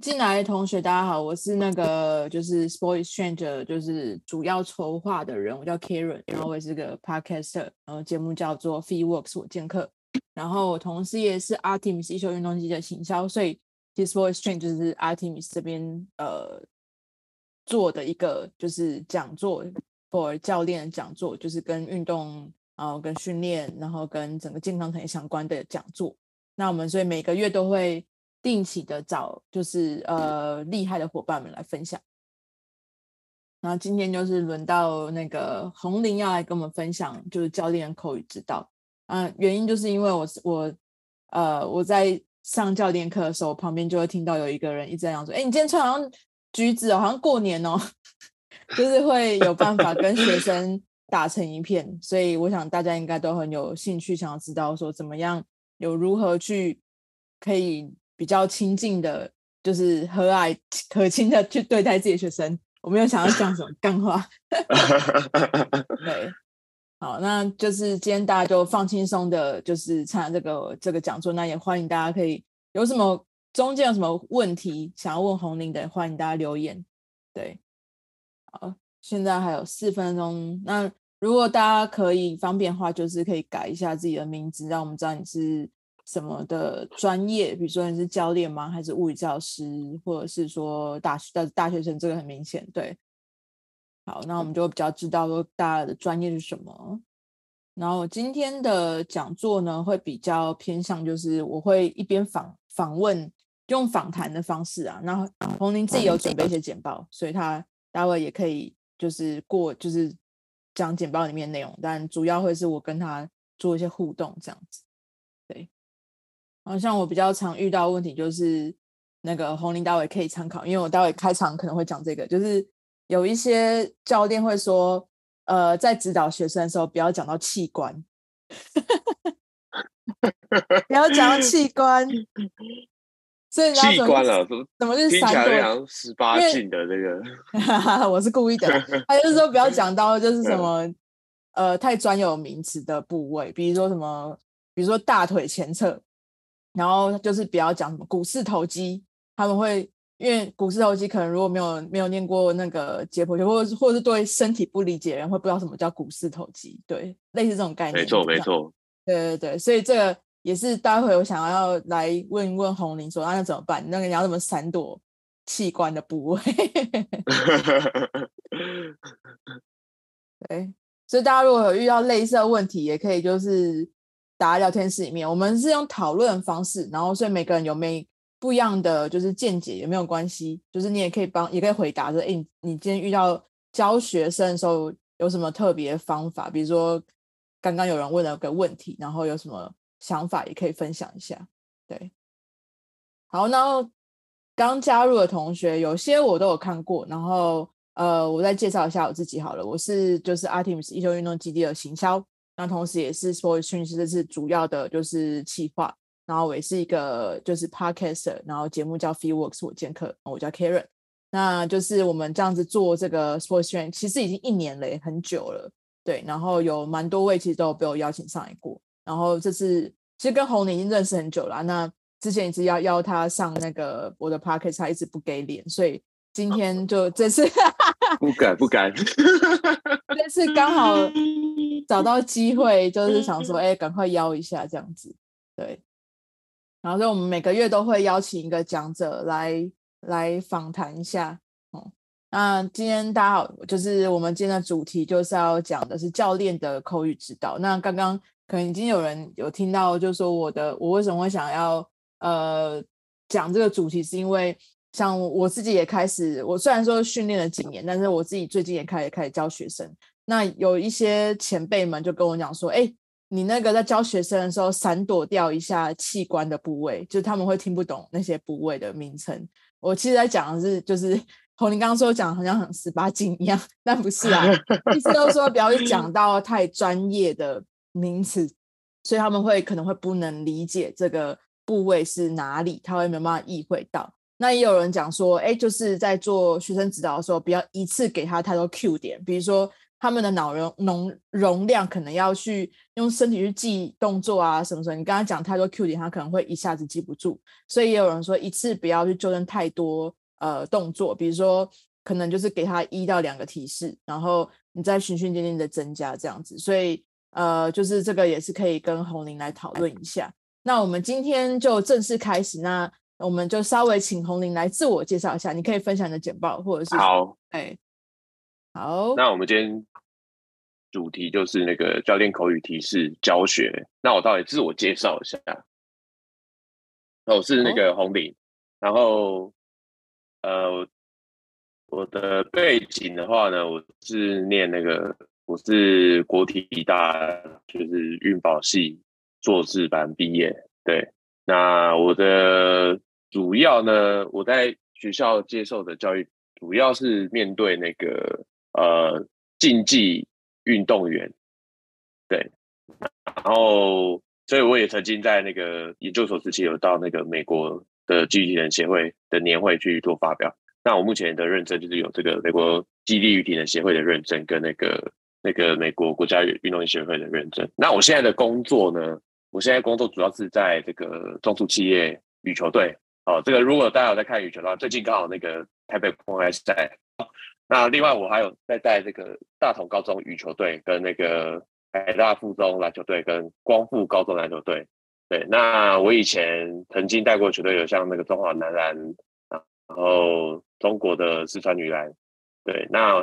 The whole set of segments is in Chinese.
进来的同学，大家好，我是那个就是 Sport Exchange 就是主要筹划的人，我叫 Karen，然后我也是个 Podcaster，然后节目叫做 Fee Works 我见客，然后我同时也是 Artemis 一休运动机的行销，所以其实 Sport Exchange 就是 Artemis 这边呃做的一个就是讲座，for 教练讲座，就是跟运动然后跟训练，然后跟整个健康产业相关的讲座。那我们所以每个月都会。定期的找就是呃厉害的伙伴们来分享，然后今天就是轮到那个红玲要来跟我们分享，就是教练口语指导。嗯、原因就是因为我我呃我在上教练课的时候，旁边就会听到有一个人一直在讲说：“哎，你今天穿好像橘子哦，好像过年哦。”就是会有办法跟学生打成一片，所以我想大家应该都很有兴趣，想要知道说怎么样有如何去可以。比较亲近的，就是和蔼可亲的去对待自己的学生。我没有想要讲什么干话。对，好，那就是今天大家就放轻松的，就是参加这个这个讲座。那也欢迎大家可以有什么中间有什么问题想要问洪玲的，欢迎大家留言。对，好，现在还有四分钟。那如果大家可以方便的话，就是可以改一下自己的名字，让我们知道你是。什么的专业？比如说你是教练吗？还是物理教师，或者是说大学的大学生？这个很明显，对。好，那我们就比较知道说大家的专业是什么。然后今天的讲座呢，会比较偏向就是我会一边访访问，用访谈的方式啊。然后洪玲自己有准备一些简报，所以他待会也可以就是过就是讲简报里面内容，但主要会是我跟他做一些互动这样子，对。好像我比较常遇到问题就是，那个红领待会可以参考，因为我待会开场可能会讲这个，就是有一些教练会说，呃，在指导学生的时候不要讲到器官，不要讲到器官，所以器官了，怎么就是三个十八禁的这个？我是故意的，他就是说不要讲到就是什么呃太专有名词的部位，比如说什么，比如说大腿前侧。然后就是不要讲什么股四头肌，他们会因为股四头肌可能如果没有没有念过那个解剖学，或者是或者是对身体不理解的人会不知道什么叫股四头肌，对，类似这种概念。没错没错，对对对，所以这个也是待会我想要来问一问红林说，那、啊、那怎么办？那个你要怎么闪躲器官的部位？对，所以大家如果有遇到类似的问题，也可以就是。打在聊天室里面，我们是用讨论方式，然后所以每个人有没不一样的就是见解也没有关系，就是你也可以帮，也可以回答说，哎，你今天遇到教学生的时候有什么特别方法？比如说刚刚有人问了个问题，然后有什么想法也可以分享一下。对，好，然后刚加入的同学有些我都有看过，然后呃，我再介绍一下我自己好了，我是就是 Artemis 一休运动基地的行销。那同时也是 Sport Exchange 这是主要的就是企划，然后我也是一个就是 Podcaster，然后节目叫 FitWorks 我健客，我叫 Karen，那就是我们这样子做这个 Sport Exchange 其实已经一年了，很久了，对，然后有蛮多位其实都有被我邀请上来过，然后这次其实跟红玲已经认识很久了，那之前一直要邀他上那个我的 Podcast，他一直不给脸，所以今天就这次不敢不敢，这次刚好。找到机会就是想说，哎，赶快邀一下这样子，对。然后，所以我们每个月都会邀请一个讲者来来访谈一下。哦，那今天大家好，就是我们今天的主题就是要讲的是教练的口语指导。那刚刚可能已经有人有听到，就是说我的我为什么会想要呃讲这个主题，是因为像我自己也开始，我虽然说训练了几年，但是我自己最近也开始开始教学生。那有一些前辈们就跟我讲说，哎，你那个在教学生的时候，闪躲掉一下器官的部位，就他们会听不懂那些部位的名称。我其实在讲的是，就是洪玲刚刚说讲好像很十八禁一样，但不是啊，意思都说不要去讲到太专业的名词，所以他们会可能会不能理解这个部位是哪里，他会没有办法意会到。那也有人讲说，哎，就是在做学生指导的时候，不要一次给他太多 Q 点，比如说。他们的脑容容容量可能要去用身体去记动作啊什么什么。你刚刚讲太多 Q 点，他可能会一下子记不住。所以也有人说一次不要去纠正太多呃动作，比如说可能就是给他一到两个提示，然后你再循序渐进的增加这样子。所以呃，就是这个也是可以跟洪玲来讨论一下。那我们今天就正式开始，那我们就稍微请洪玲来自我介绍一下。你可以分享你的简报，或者是好，哎。好，那我们今天主题就是那个教练口语提示教学。那我到底自我介绍一下，那我是那个洪玲，然后呃，我的背景的话呢，我是念那个，我是国体大就是运保系硕士班毕业。对，那我的主要呢，我在学校接受的教育主要是面对那个。呃，竞技运动员，对，然后，所以我也曾经在那个研究所时期有到那个美国的机器人协会的年会去做发表。那我目前的认证就是有这个美国基地与体能协会的认证，跟那个那个美国国家运动协会的认证。那我现在的工作呢，我现在工作主要是在这个中速企业羽球队。哦，这个如果大家有在看羽球的话，最近刚好那个台北公开赛。那另外我还有在带这个大同高中羽球队，跟那个海大附中篮球队，跟光复高中篮球队。对，那我以前曾经带过球队，有像那个中华男篮，然后中国的四川女篮。对，那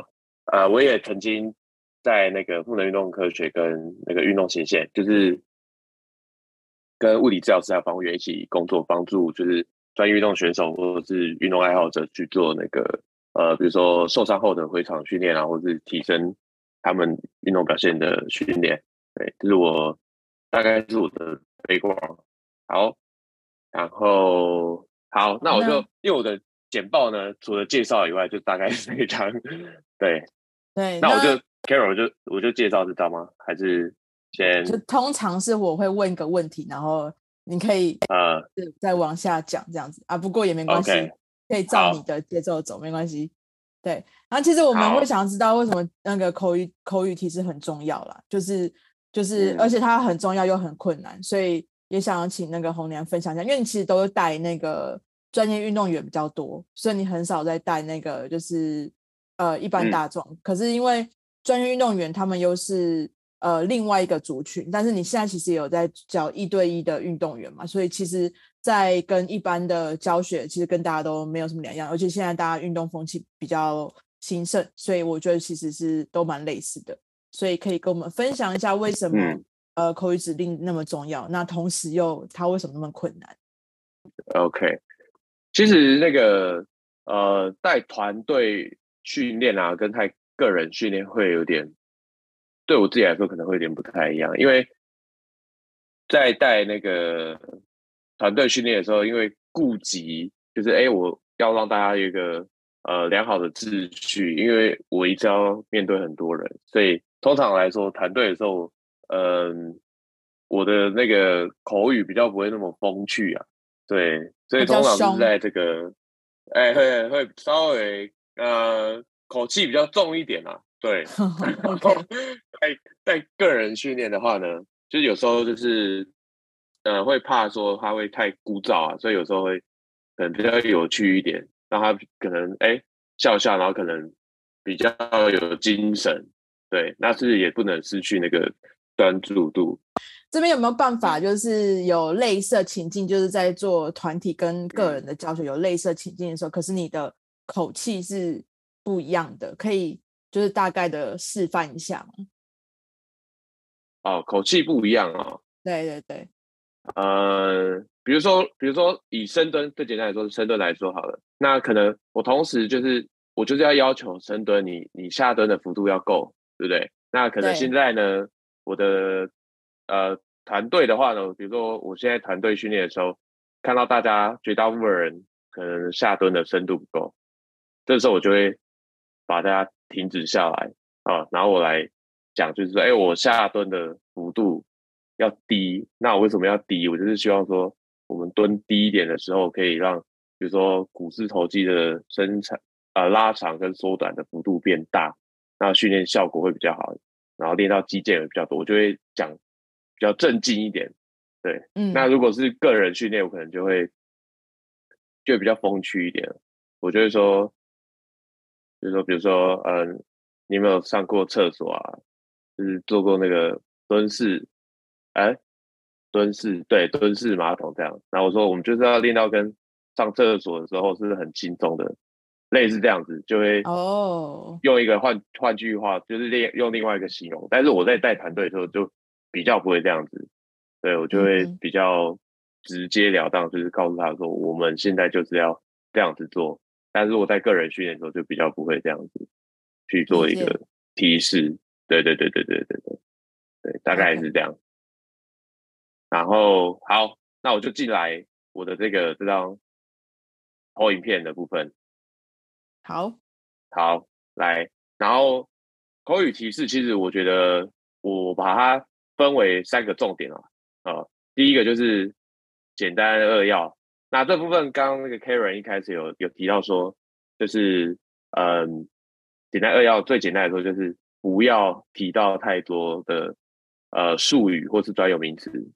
呃，我也曾经在那个赋能运动科学跟那个运动前线，就是跟物理治疗师还有防护员一起工作，帮助就是专业运动选手或者是运动爱好者去做那个。呃，比如说受伤后的回场训练啊，或是提升他们运动表现的训练，对，这是我大概是我的背景。好，然后好，那我就因为我的简报呢，除了介绍以外，就大概 是这张，对对。那我就 Carol 就我就介绍这张吗？还是先？就通常是我会问一个问题，然后你可以呃再往下讲这样子啊，不过也没关系。Okay. 可以照你的节奏走，没关系。对，然后其实我们会想要知道为什么那个口语口语其实很重要啦，就是就是，嗯、而且它很重要又很困难，所以也想要请那个红娘分享一下，因为你其实都是带那个专业运动员比较多，所以你很少在带那个就是呃一般大众。嗯、可是因为专业运动员他们又是呃另外一个族群，但是你现在其实也有在教一对一的运动员嘛，所以其实。在跟一般的教学，其实跟大家都没有什么两样，而且现在大家运动风气比较兴盛，所以我觉得其实是都蛮类似的。所以可以跟我们分享一下为什么、嗯、呃口语指令那么重要，那同时又它为什么那么困难？OK，其实那个呃带团队训练啊，跟带个人训练会有点，对我自己来说可能会有点不太一样，因为在带那个。团队训练的时候，因为顾及就是哎，我要让大家有一个呃良好的秩序，因为我一直要面对很多人，所以通常来说，团队的时候，嗯、呃，我的那个口语比较不会那么风趣啊，对，所以通常是在这个，哎，会会稍微呃口气比较重一点啊，对，然后在在个人训练的话呢，就是有时候就是。呃，会怕说他会太枯燥啊，所以有时候会可能比较有趣一点，让他可能哎笑笑，然后可能比较有精神。对，那是也不能失去那个专注度。这边有没有办法，就是有类似情境，就是在做团体跟个人的教学有类似情境的时候，可是你的口气是不一样的，可以就是大概的示范一下吗？哦，口气不一样哦。对对对。呃，比如说，比如说以深蹲最简单来说，深蹲来说好了。那可能我同时就是我就是要要求深蹲你，你你下蹲的幅度要够，对不对？那可能现在呢，我的呃团队的话呢，比如说我现在团队训练的时候，看到大家绝大部分人可能下蹲的深度不够，这时候我就会把大家停止下来啊，然后我来讲，就是说，哎，我下蹲的幅度。要低，那我为什么要低？我就是希望说，我们蹲低一点的时候，可以让，比如说股四头肌的伸长、呃拉长跟缩短的幅度变大。那训练效果会比较好，然后练到肌腱也比较多，我就会讲比较正经一点。对，嗯，那如果是个人训练，我可能就会就会比较风趣一点。我就会说，就是说，比如说，嗯，你有没有上过厕所啊？就是做过那个蹲式，哎，蹲式，对，蹲式马桶这样。然后我说，我们就是要练到跟上厕所的时候是很轻松的，类似这样子，就会哦，用一个换换句话，就是练用另外一个形容。但是我在带团队的时候就比较不会这样子，对，我就会比较直截了当，就是告诉他说，我们现在就是要这样子做。但是我在个人训练的时候就比较不会这样子去做一个提示。对对对对对对对，对，大概是这样。然后好，那我就进来我的这个这张投影片的部分。好，好，来，然后口语提示，其实我觉得我把它分为三个重点啊。啊，第一个就是简单扼要。那这部分刚刚那个 Karen 一开始有有提到说，就是嗯，简单扼要，最简单来说就是。不要提到太多的呃术语或是专有名词，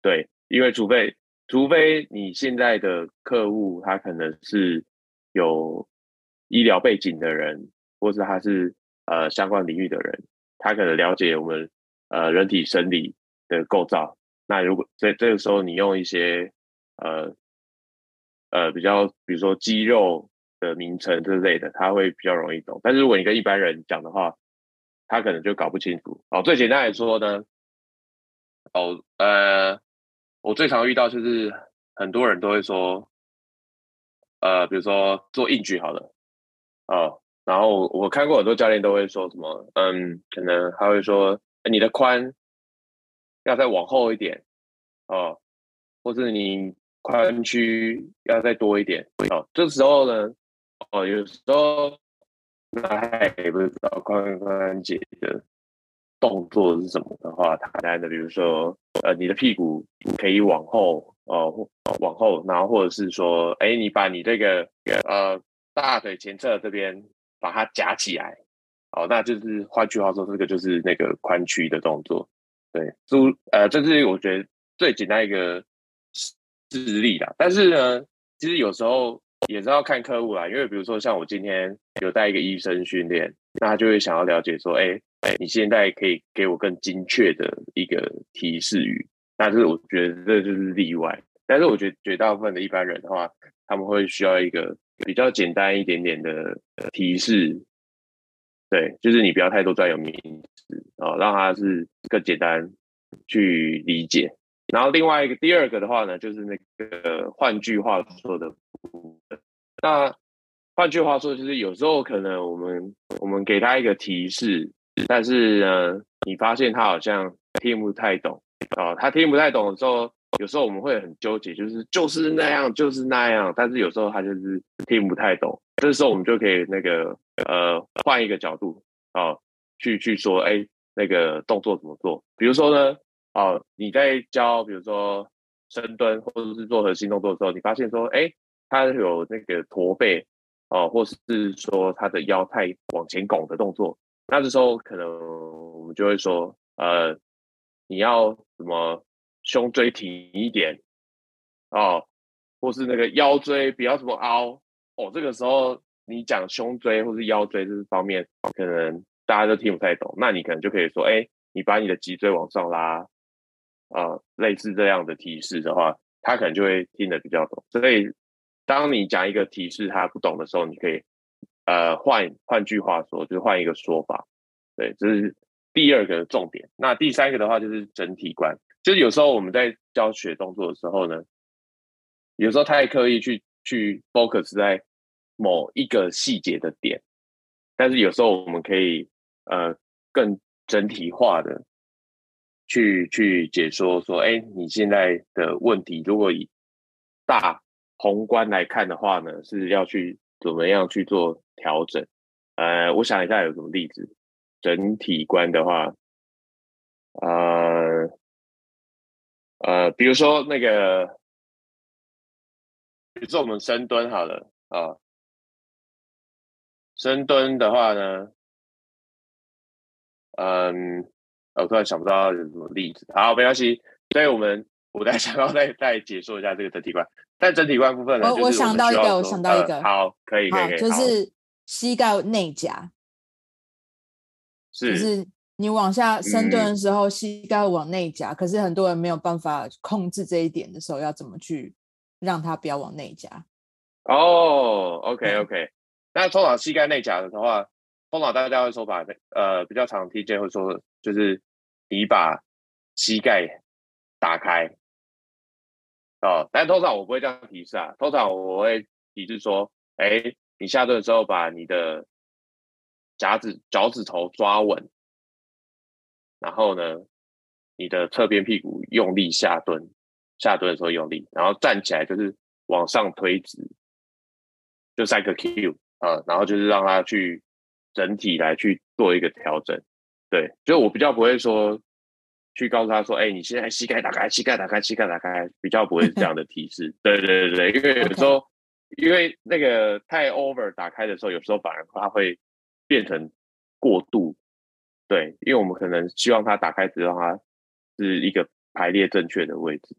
对，因为除非除非你现在的客户他可能是有医疗背景的人，或是他是呃相关领域的人，他可能了解我们呃人体生理的构造。那如果在这个时候你用一些呃呃比较，比如说肌肉的名称之类的，他会比较容易懂。但是如果你跟一般人讲的话，他可能就搞不清楚。哦，最简单来说呢，哦，呃，我最常遇到就是很多人都会说，呃，比如说做硬举好了，哦，然后我看过很多教练都会说什么，嗯，可能他会说你的髋要再往后一点，哦，或是你髋区要再多一点，哦，这时候呢，哦，有时候。那也不知道髋关节的动作是什么的话，简单的，比如说，呃，你的屁股可以往后，呃，往后，然后或者是说，哎，你把你这个呃大腿前侧这边把它夹起来，哦，那就是换句话说，这个就是那个髋屈的动作。对，就呃，这是我觉得最简单一个示例啦。但是呢，其实有时候。也是要看客户啦，因为比如说像我今天有带一个医生训练，那他就会想要了解说，哎，你现在可以给我更精确的一个提示语，但是我觉得这就是例外。但是我觉得绝大部分的一般人的话，他们会需要一个比较简单一点点的提示，对，就是你不要太多专有名词哦，让他是更简单去理解。然后另外一个第二个的话呢，就是那个换句话说的。那换句话说，就是有时候可能我们我们给他一个提示，但是呢，你发现他好像听不太懂啊、他听不太懂的时候，有时候我们会很纠结，就是就是那样，就是那样。但是有时候他就是听不太懂，这时候我们就可以那个呃换一个角度啊、去去说，哎，那个动作怎么做？比如说呢？哦，你在教，比如说深蹲或者是做核心动作的时候，你发现说，哎，他有那个驼背，哦，或是说他的腰太往前拱的动作，那这时候可能我们就会说，呃，你要什么胸椎挺一点，哦，或是那个腰椎不要这么凹，哦，这个时候你讲胸椎或是腰椎这方面，可能大家都听不太懂，那你可能就可以说，哎，你把你的脊椎往上拉。啊、类似这样的提示的话，他可能就会听得比较懂。所以，当你讲一个提示他不懂的时候，你可以呃换换句话说，就是换一个说法。对，这是第二个重点。那第三个的话就是整体观，就是有时候我们在教学动作的时候呢，有时候太刻意去去 focus 在某一个细节的点，但是有时候我们可以呃更整体化的。去去解说说，哎，你现在的问题，如果以大宏观来看的话呢，是要去怎么样去做调整？呃，我想一下有什么例子。整体观的话，呃呃，比如说那个，比如说我们深蹲好了啊，深蹲的话呢，嗯，我突然想不到有什么例子。好，没关系。所以我们我再 想要再再解说一下这个整体观。但整体观部分呢，我我想到一个，我想到一个，呃、好，可以，可以，可以，就是膝盖内夹，是，就是你往下深蹲的时候，嗯、膝盖往内夹，可是很多人没有办法控制这一点的时候，要怎么去让它不要往内夹？哦，OK，OK，那通常膝盖内夹的话，通常大家会说把，呃，比较常听见会说，就是你把膝盖打开。哦，但通常我不会这样提示啊。通常我会提示说，哎，你下蹲的时候把你的夹子脚趾头抓稳，然后呢，你的侧边屁股用力下蹲，下蹲的时候用力，然后站起来就是往上推直，就三个 Q 啊，然后就是让它去整体来去做一个调整。对，就我比较不会说。去告诉他说：“哎、欸，你现在膝盖打开，膝盖打开，膝盖打开，比较不会这样的提示。对对对对，因为有时候，Okay. 因为那个太 over 打开的时候，有时候反而它会变成过度。对，因为我们可能希望它打开，之后它是一个排列正确的位置。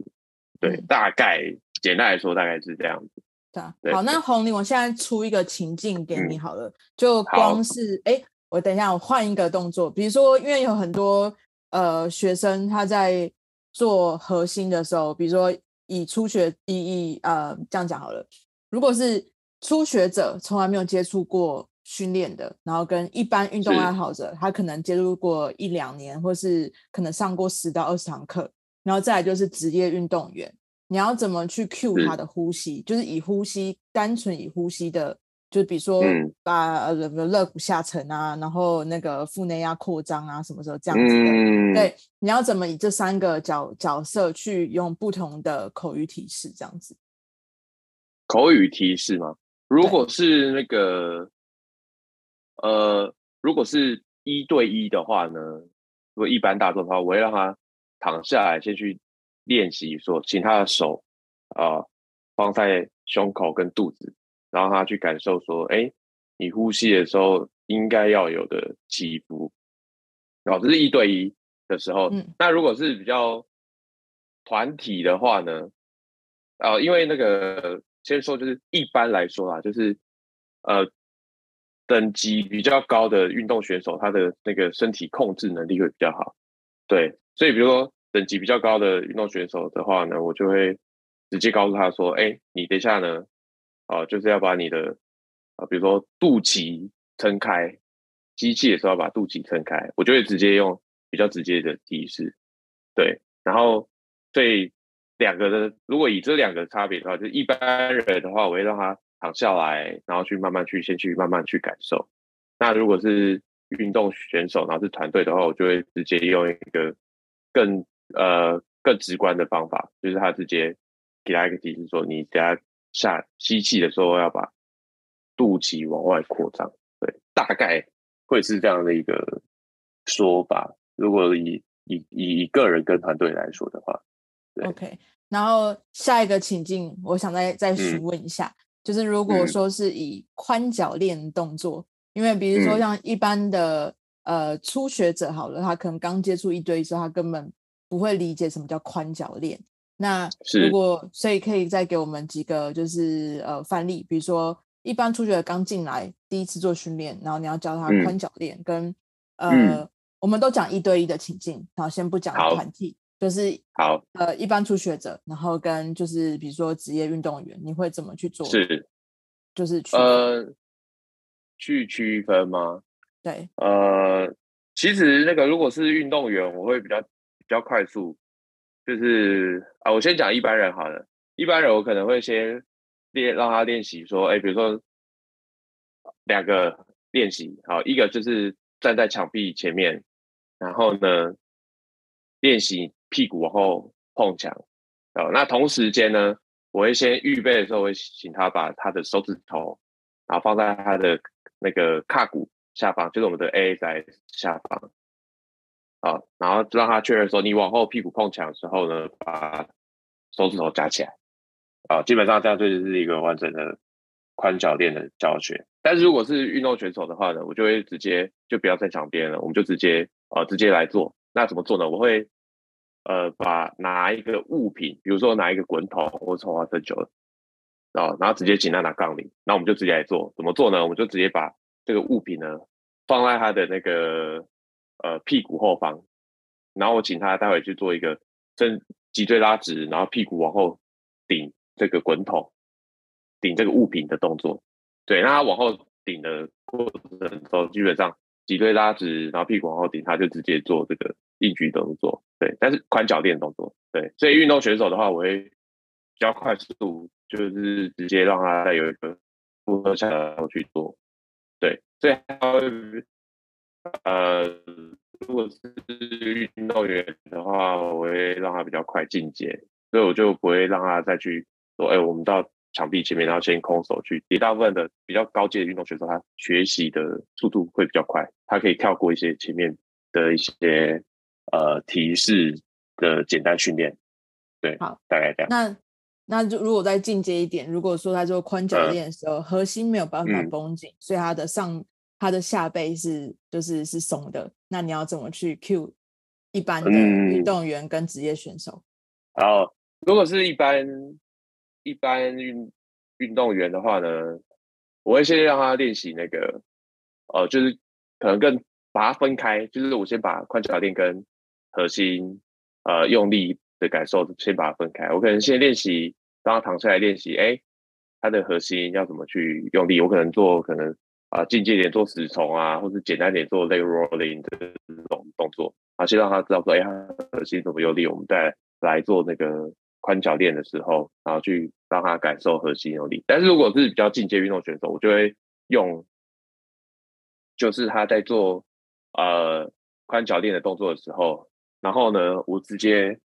对，嗯、大概简单来说，大概是这样子。对，对好，那红林，我现在出一个情境给你好了，嗯、就光是哎好，我等一下，我换一个动作，比如说，因为有很多。呃，学生他在做核心的时候，比如说以初学以以呃这样讲好了，如果是初学者从来没有接触过训练的，然后跟一般运动爱好者，他可能接触过一两年，或是可能上过十到二十堂课，然后再来就是职业运动员，你要怎么去 cue 他的呼吸？是就是以呼吸，单纯以呼吸的。就比如说把呃肋骨下沉啊，然后那个腹内压扩张啊，什么时候这样子的？嗯、对，你要怎么以这三个角角色去用不同的口语提示这样子？口语提示吗？如果是那个呃，如果是一对一的话呢？如果一般大众的话，我会让他躺下来先去练习，说请他的手啊、呃、放在胸口跟肚子。然后他去感受说：“哎，你呼吸的时候应该要有的起伏。”哦，这是一对一的时候。嗯。那如果是比较团体的话呢？啊、呃，因为那个先说就是一般来说啊，就是呃，等级比较高的运动选手，他的那个身体控制能力会比较好。对，所以比如说等级比较高的运动选手的话呢，我就会直接告诉他说：“哎，你等一下呢。”哦，就是要把你的啊，比如说肚脐撑开，机器的时候要把肚脐撑开，我就会直接用比较直接的提示，对，然后所以两个的，如果以这两个差别的话，就一般人的话，我会让他躺下来，然后去慢慢去先去慢慢去感受。那如果是运动选手，然后是团队的话，我就会直接用一个更呃更直观的方法，就是他直接给他一个提示说，你等下。下吸气的时候要把肚脐往外扩张，对，大概会是这样的一个说法。如果以以以个人跟团队来说的话，OK。然后下一个情境，我想再再询问一下，嗯、就是如果说是以宽脚链动作，嗯、因为比如说像一般的、嗯、呃初学者好了，他可能刚接触一对一之后，他根本不会理解什么叫宽脚链。那如果所以可以再给我们几个就是呃范例，比如说一般初学者刚进来第一次做训练，然后你要教他宽脚链，嗯、跟呃、嗯、我们都讲一对一的情境，然后先不讲团体，就是好呃一般初学者，然后跟就是比如说职业运动员，你会怎么去做？是就是区呃去区分吗？对呃其实那个如果是运动员，我会比较比较快速。就是啊，我先讲一般人好了。一般人我可能会先练，让他练习说，哎，比如说两个练习，好，一个就是站在墙壁前面，然后呢练习屁股往后碰墙。好，那同时间呢，我会先预备的时候，我会请他把他的手指头，然后放在他的那个胯骨下方，就是我们的 A 在下方。啊，然后让他确认说，你往后屁股碰墙的时候呢，把手指头夹起来。啊，基本上这样就是一个完整的宽脚链的教学。但是如果是运动选手的话呢，我就会直接就不要在墙边了，我们就直接呃直接来做。那怎么做呢？我会呃把拿一个物品，比如说拿一个滚筒或者花生酒啊，然后直接请他拿杠铃，那我们就直接来做。怎么做呢？我们就直接把这个物品呢放在他的那个呃屁股后方，然后我请他待会去做一个正脊椎拉直，然后屁股往后顶这个滚筒，顶这个物品的动作。对，那他往后顶的过程的时候，基本上脊椎拉直，然后屁股往后顶，他就直接做这个硬举动作。对，但是宽脚垫动作。对，所以运动选手的话，我会比较快速，就是直接让他再有一个负荷下来去做。对，所以他会呃，如果是运动员的话，我会让他比较快进阶，所以我就不会让他再去说，哎，我们到。墙壁前面，然后先空手去。也大部分的比较高阶的运动选手，他学习的速度会比较快，他可以跳过一些前面的一些呃提示的简单训练。对，好，大概这样。那那就如果再进阶一点，如果说他做宽脚练的时候，嗯、核心没有办法绷紧，嗯、所以他的上他的下背是就是是松的，那你要怎么去 cue 一般的运动员跟职业选手？然后、嗯，如果是一般。一般运运动员的话呢，我会先让他练习那个，呃，就是可能更把它分开，就是我先把宽脚垫跟核心呃用力的感受先把它分开。我可能先练习，让他躺下来练习，哎，他的核心要怎么去用力？我可能做可能啊进阶点做死虫啊，或者简单点做 leg rolling 这种动作，啊，先让他知道说，哎，他核心怎么用力，我们再来做那个。宽脚垫的时候，然后去让他感受核心有力。但是如果是比较进阶运动选手，我就会用，就是他在做呃宽脚垫的动作的时候，然后呢，我直接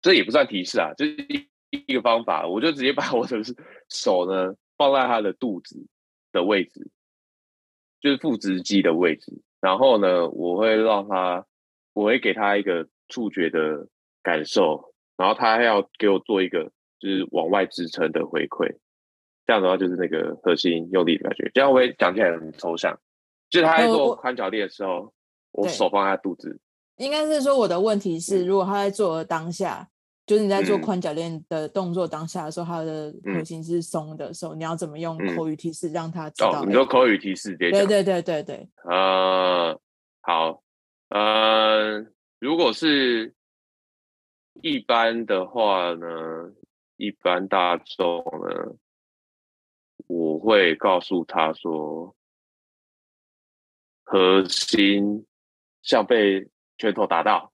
这也不算提示啊，就是一一个方法，我就直接把我的手呢放在他的肚子的位置，就是腹直肌的位置，然后呢，我会让他，我会给他一个触觉的感受。然后他还要给我做一个就是往外支撑的回馈，这样的话就是那个核心用力的感觉。这样我也讲起来很抽象，就是他在做宽脚垫的时候，呃、我，我手放在肚子。应该是说我的问题是，如果他在做的当下，嗯、就是你在做宽脚链的动作当下的时候，他的核心是松的时候，嗯、你要怎么用口语提示让他知道？哦，你说口语提示，对对对对对对。呃，好，呃，如果是。一般的话呢，一般大众呢，我会告诉他说，核心像被拳头打到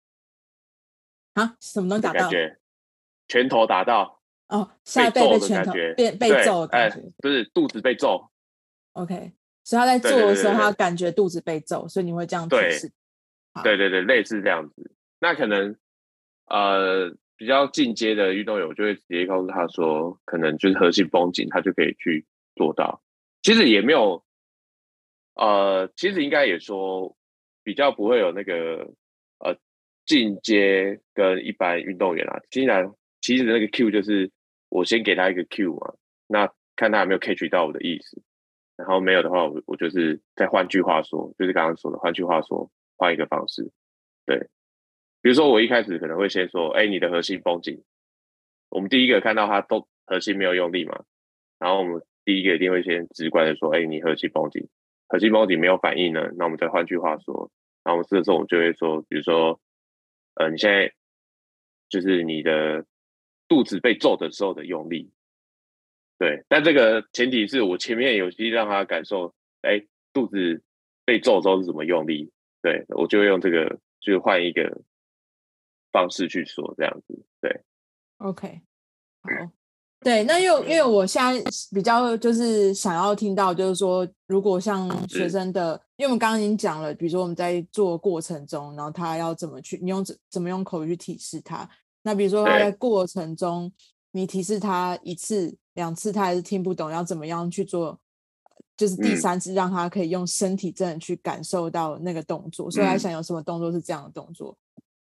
啊，什么能打到？感觉拳头打到哦，下背被拳头被被揍的感觉，不是肚子被揍。OK，所以他在做的时候，他感觉肚子被揍，所以你会这样提示。对对对，类似这样子。那可能。呃，比较进阶的运动员，我就会直接告诉他说，可能就是核心绷紧，他就可以去做到。其实也没有，呃，其实应该也说，比较不会有那个呃进阶跟一般运动员啊。既然其实那个 Q 就是我先给他一个 Q 嘛，那看他有没有 catch 到我的意思，然后没有的话，我我就是再换句话说，就是刚刚说的，换句话说，换一个方式，对。比如说，我一开始可能会先说：“哎，你的核心绷紧。”我们第一个看到他都核心没有用力嘛，然后我们第一个一定会先直观的说：“哎，你核心绷紧，核心绷紧没有反应呢。”那我们再换句话说，然后这个时候我就会说：“比如说，呃，你现在就是你的肚子被揍的时候的用力。”对，但这个前提是我前面有去让他感受，哎，肚子被揍之后是怎么用力。对，我就用这个，就换一个。方式去说这样子，对，OK，好，对，那因为因为我现在比较就是想要听到，就是说，如果像学生的，因为我们刚刚已经讲了，比如说我们在做过程中，然后他要怎么去，你用怎怎么用口语去提示他？那比如说他在过程中，你提示他一次、两次，他还是听不懂，要怎么样去做？就是第三次让他可以用身体真的去感受到那个动作，嗯、所以他想有什么动作是这样的动作？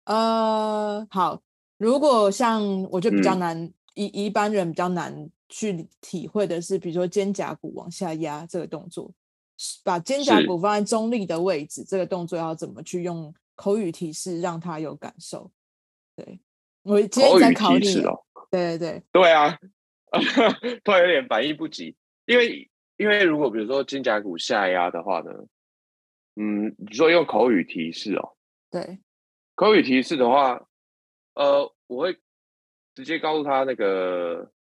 呃，好。如果像我觉得比较难，一、嗯、一般人比较难去体会的是，比如说肩胛骨往下压这个动作，把肩胛骨放在中立的位置，这个动作要怎么去用口语提示让他有感受。对，我今天在考你哦。对对对，对啊，突然有点反应不及，因为因为如果比如说肩胛骨下压的话呢，嗯，你说用口语提示哦，对，口语提示的话，呃，我会直接告诉他那个，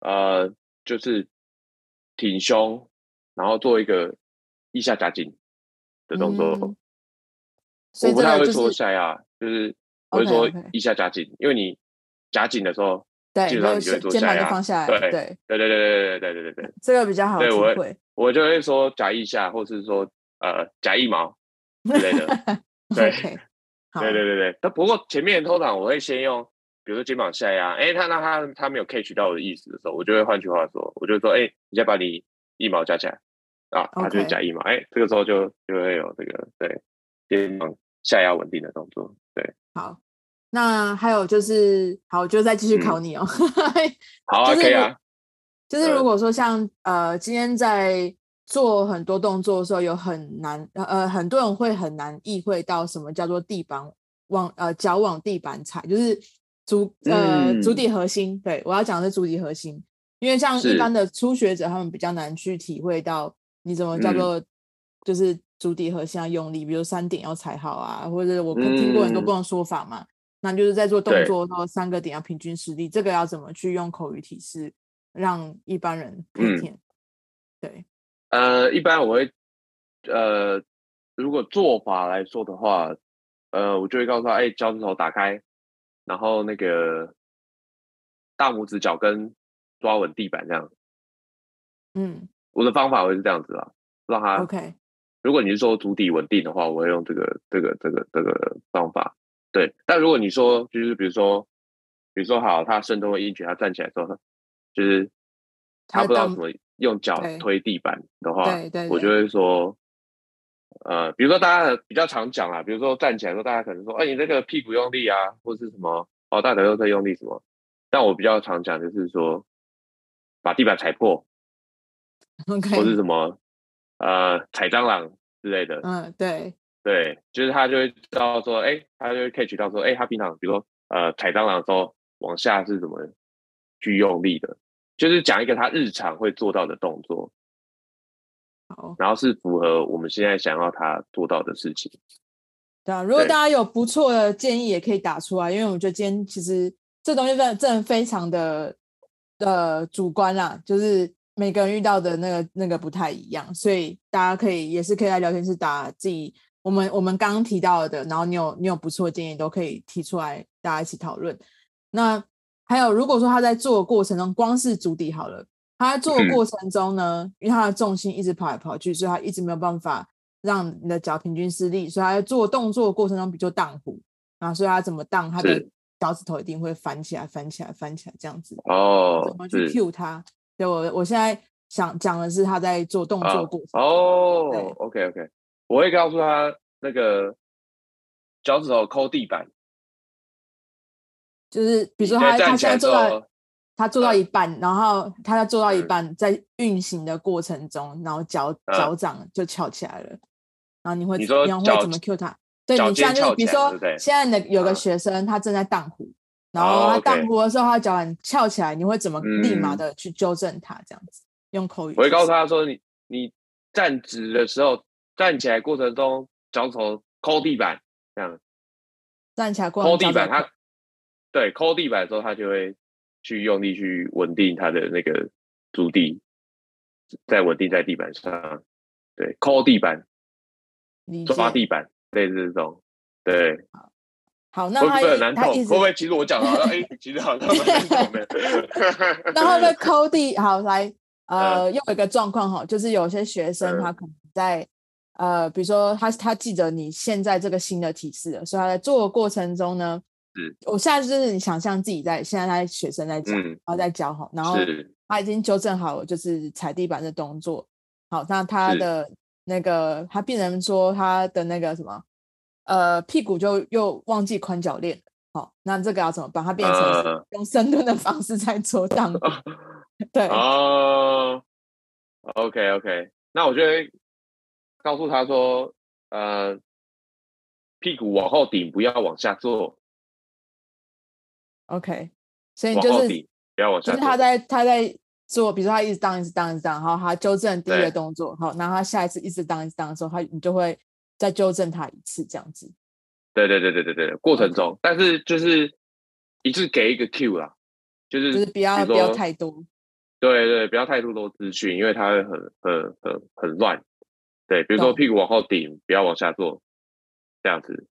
呃，就是挺胸，然后做一个腋下夹紧的动作。我不太会说下压，就是我会说一下夹紧，因为你夹紧的时候，对，基本上你就会做下压。放下来，对对对对对对对对对对对，这个比较好。对，我会我就会说夹一下，或是说呃夹一毛 之类的。对 对对对对。那不过前面通常我会先用，比如说肩膀下压，哎，他那他他没有 catch 到我的意思的时候，我就会换句话说，我就说，哎，你再把你一毛夹起来啊，他就是夹一毛，哎，这个时候就就会有这个对肩膀。下压稳定的动作，对。好，那还有就是，好，我就再继续考你哦。嗯、好啊，可以啊。就是如果说像呃，今天在做很多动作的时候，有很难呃，很多人会很难意会到什么叫做地板往呃脚往地板踩，就是足呃足底核心。对，我要讲的是足底核心，因为像一般的初学者，他们比较难去体会到你怎么叫做就是。足底核心要用力，比如三点要踩好啊，或者我听过很多不同说法嘛。嗯、那就是在做动作的三个点要平均实力，这个要怎么去用口语提示让一般人听见？嗯、对，呃，一般我会，呃，如果做法来说的话，呃，我就会告诉他，哎，脚趾头打开，然后那个大拇指脚跟抓稳地板这样。嗯，我的方法会是这样子啦，让他 OK。如果你是说足底稳定的话，我会用这个这个这个这个方法。对，但如果你说就是比如说，比如说好，他深蹲一举，他站起来之后，就是他不知道怎么用脚推地板的话，对对，我就会说，呃，比如说大家比较常讲啦，比如说站起来的时候，大家可能说，哎，你这个屁股用力啊，或是什么，哦，大腿又在用力什么。但我比较常讲就是说，把地板踩破，OK，或是什么。呃，踩蟑螂之类的，嗯，对，对，就是他就会知道说，哎，他就会 catch 到说，哎，他平常比如说，呃，踩蟑螂的时候往下是怎么去用力的，就是讲一个他日常会做到的动作，好，然后是符合我们现在想要他做到的事情。对啊，如果大家有不错的建议，也可以打出来，因为我觉得今天其实这东西真的真的非常的呃主观啦，就是。每个人遇到的那个那个不太一样，所以大家可以也是可以在聊天室打自己我们我们刚刚提到的，然后你有你有不错的建议都可以提出来，大家一起讨论。那还有如果说他在做的过程中，光是足底好了，他在做的过程中呢，嗯、因为他的重心一直跑来跑去，所以他一直没有办法让你的脚平均施力，所以他在做动作的过程中比较荡弧，然后所以他怎么荡，他的脚趾头一定会翻起来翻起来翻起来这样子哦，怎么去 cue 他？对，我我现在想讲的是他在做动作过程哦。OK OK，我会告诉他那个脚趾头抠地板，就是比如说他他现在做到他做到一半，然后他在做到一半，在运行的过程中，然后脚脚掌就翘起来了，然后你会你会怎么 cue 他？对，你现在就是比如说现在的有个学生他正在荡湖。然后他荡湖的时候，他脚很翘起来，你会怎么立马的去纠正他？这样子用口语，我会告诉他说：“你你站直的时候，站起来过程中脚头抠地板，这样站起来过抠地板，他对抠地板的时候，他就会去用力去稳定他的那个足底，再稳定在地板上。对，抠地板，抓地板，类似这种，对。”好，那他会他一直会不会？其实我讲了，哎，其实好像蛮难懂的。然后会抠地，好来，呃，又有一个状况哈，就是有些学生他可能在呃，比如说他他记得你现在这个新的提示了，所以他在做的过程中呢，是，我现在就是你想象自己在现在他学生在讲，然后在教好，然后他已经纠正好了，就是踩地板的动作。好，那他的那个他病人说他的那个什么？呃，屁股就又忘记宽脚链。好，那这个要怎么办？它变成用深蹲的方式在做荡。Uh, 对。哦。Uh, OK OK，那我就会告诉他说，呃，屁股往后顶，不要往下坐。OK，所以你就是不要往下，就是他在他在做，比如说他一直当一直当一直当，然后他纠正第一个动作，好，然后他下一次一直当一直当的时候，他你就会再纠正他一次，这样子。对对对对对对，过程中.但是就是一次给一个 Q 啦，就是就是不要不要太多。对对，不要太多多资讯，因为他会很很很很乱。对，比如说屁股往后顶，不要往下坐，这样子。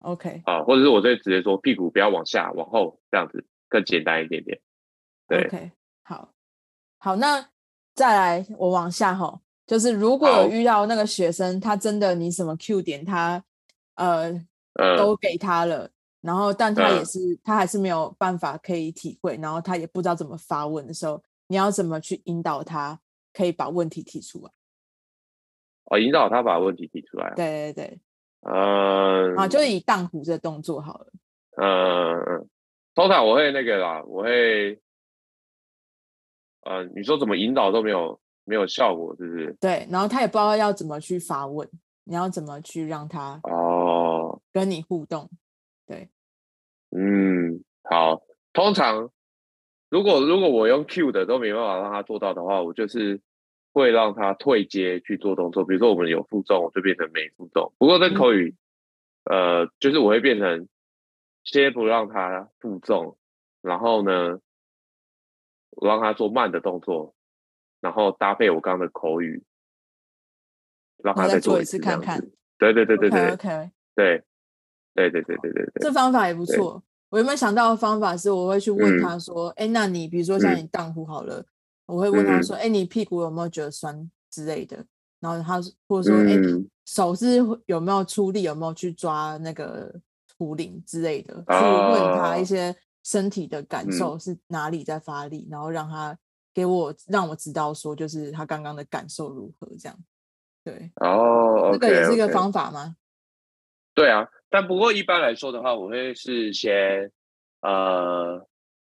OK，啊，或者是我再直接说屁股不要往下，往后这样子更简单一点点。对，OK，好，好，那再来我往下哈，就是如果有遇到那个学生，他真的你什么 Q 点他呃、嗯、都给他了，然后但他也是、嗯、他还是没有办法可以体会，然后他也不知道怎么发问的时候，你要怎么去引导他可以把问题提出来？哦，引导他把问题提出来。对对对。嗯，啊，就以荡湖这个动作好了。嗯，通常我会那个啦，我会，嗯，你说怎么引导都没有没有效果，是不是？对，然后他也不知道要怎么去发问，你要怎么去让他哦跟你互动？对，嗯，好。通常如果如果我用 Q 的都没办法让他做到的话，我就是。会让他退阶去做动作，比如说我们有负重，我就变成没负重。不过这口语，嗯、呃，就是我会变成先不让他负重，然后呢，我让他做慢的动作，然后搭配我刚刚的口语，让他再做一次看看。对对对对对 OK. 对对对对对对对，这方法也不错。我有没有想到的方法是，我会去问他说：“哎、嗯，那你比如说像你荡妇好了。嗯”我会问他说：“哎、嗯欸，你屁股有没有觉得酸之类的？”然后他或者说：“哎、嗯欸，手是有没有出力？有没有去抓那个壶铃之类的？”去问他一些身体的感受是哪里在发力，嗯、然后让他给我让我知道说，就是他刚刚的感受如何这样。对哦，这、个也是一个方法吗？对啊，但不过一般来说的话，我会是先呃，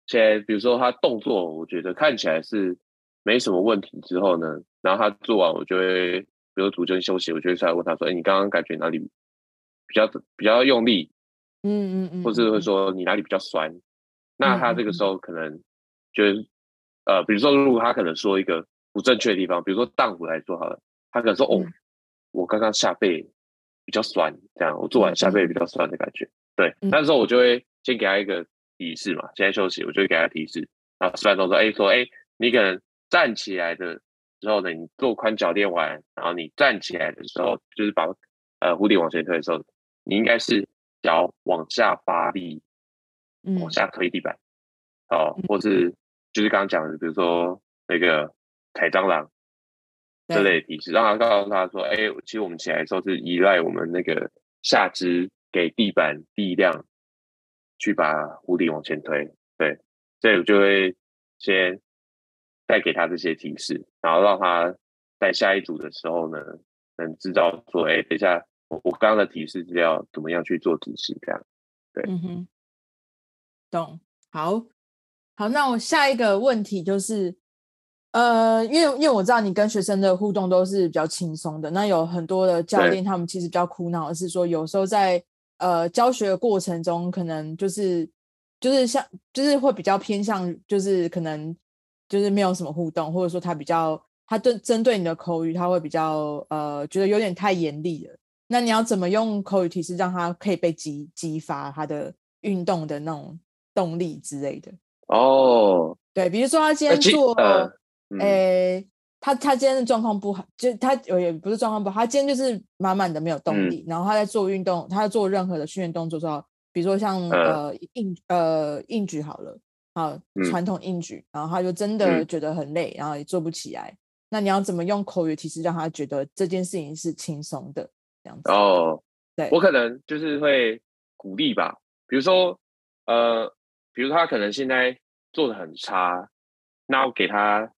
先比如说他动作，我觉得看起来是。没什么问题之后呢，然后他做完，我就会，比如组间休息，我就会出来问他说：“哎，你刚刚感觉哪里比较比较用力？嗯嗯嗯，或是会说你哪里比较酸？嗯、那他这个时候可能就是、嗯、呃，比如说如果他可能说一个不正确的地方，比如说荡壶来说好了，他可能说：哦，我刚刚下背比较酸，这样我做完下背比较酸的感觉。对，那时候我就会先给他一个提示嘛，现在休息，我就会给他提示，然后示范动作，哎，说哎，你可能。站起来的时候呢，你做宽脚垫完，然后你站起来的时候，就是把呃蝴蝶往前推的时候，你应该是脚往下发力，往下推地板，嗯、哦，或是。就是刚刚讲的，比如说那个踩蟑螂这类的提示，让他告诉他说，哎，其实我们起来的时候是依赖我们那个下肢给地板力量，去把壶铃往前推，对，所以我就会先。带给他这些提示，然后让他在下一组的时候呢，能知道说，哎，等一下我我刚刚的提示是要怎么样去做执行，这样，对，嗯哼，懂，好，好，那我下一个问题就是，呃，因为因为我知道你跟学生的互动都是比较轻松的，那有很多的教练他们其实比较苦恼的是说，有时候在呃教学的过程中，可能就是就是像就是会比较偏向，就是可能。就是没有什么互动，或者说他比较，他对针对你的口语，他会比较呃，觉得有点太严厉了。那你要怎么用口语提示，让他可以被激激发他的运动的那种动力之类的？哦，对，比如说他今天做，哎、呃嗯欸，他他今天的状况不好，就他也不是状况不好，他今天就是满满的没有动力，嗯、然后他在做运动，他在做任何的训练动作的时候，比如说像呃硬呃硬举好了。好，传统硬举，嗯、然后他就真的觉得很累，嗯、然后也做不起来。那你要怎么用口语提示让他觉得这件事情是轻松的这样子？哦，对，我可能就是会鼓励吧。比如说，呃，比如他可能现在做的很差，那我给他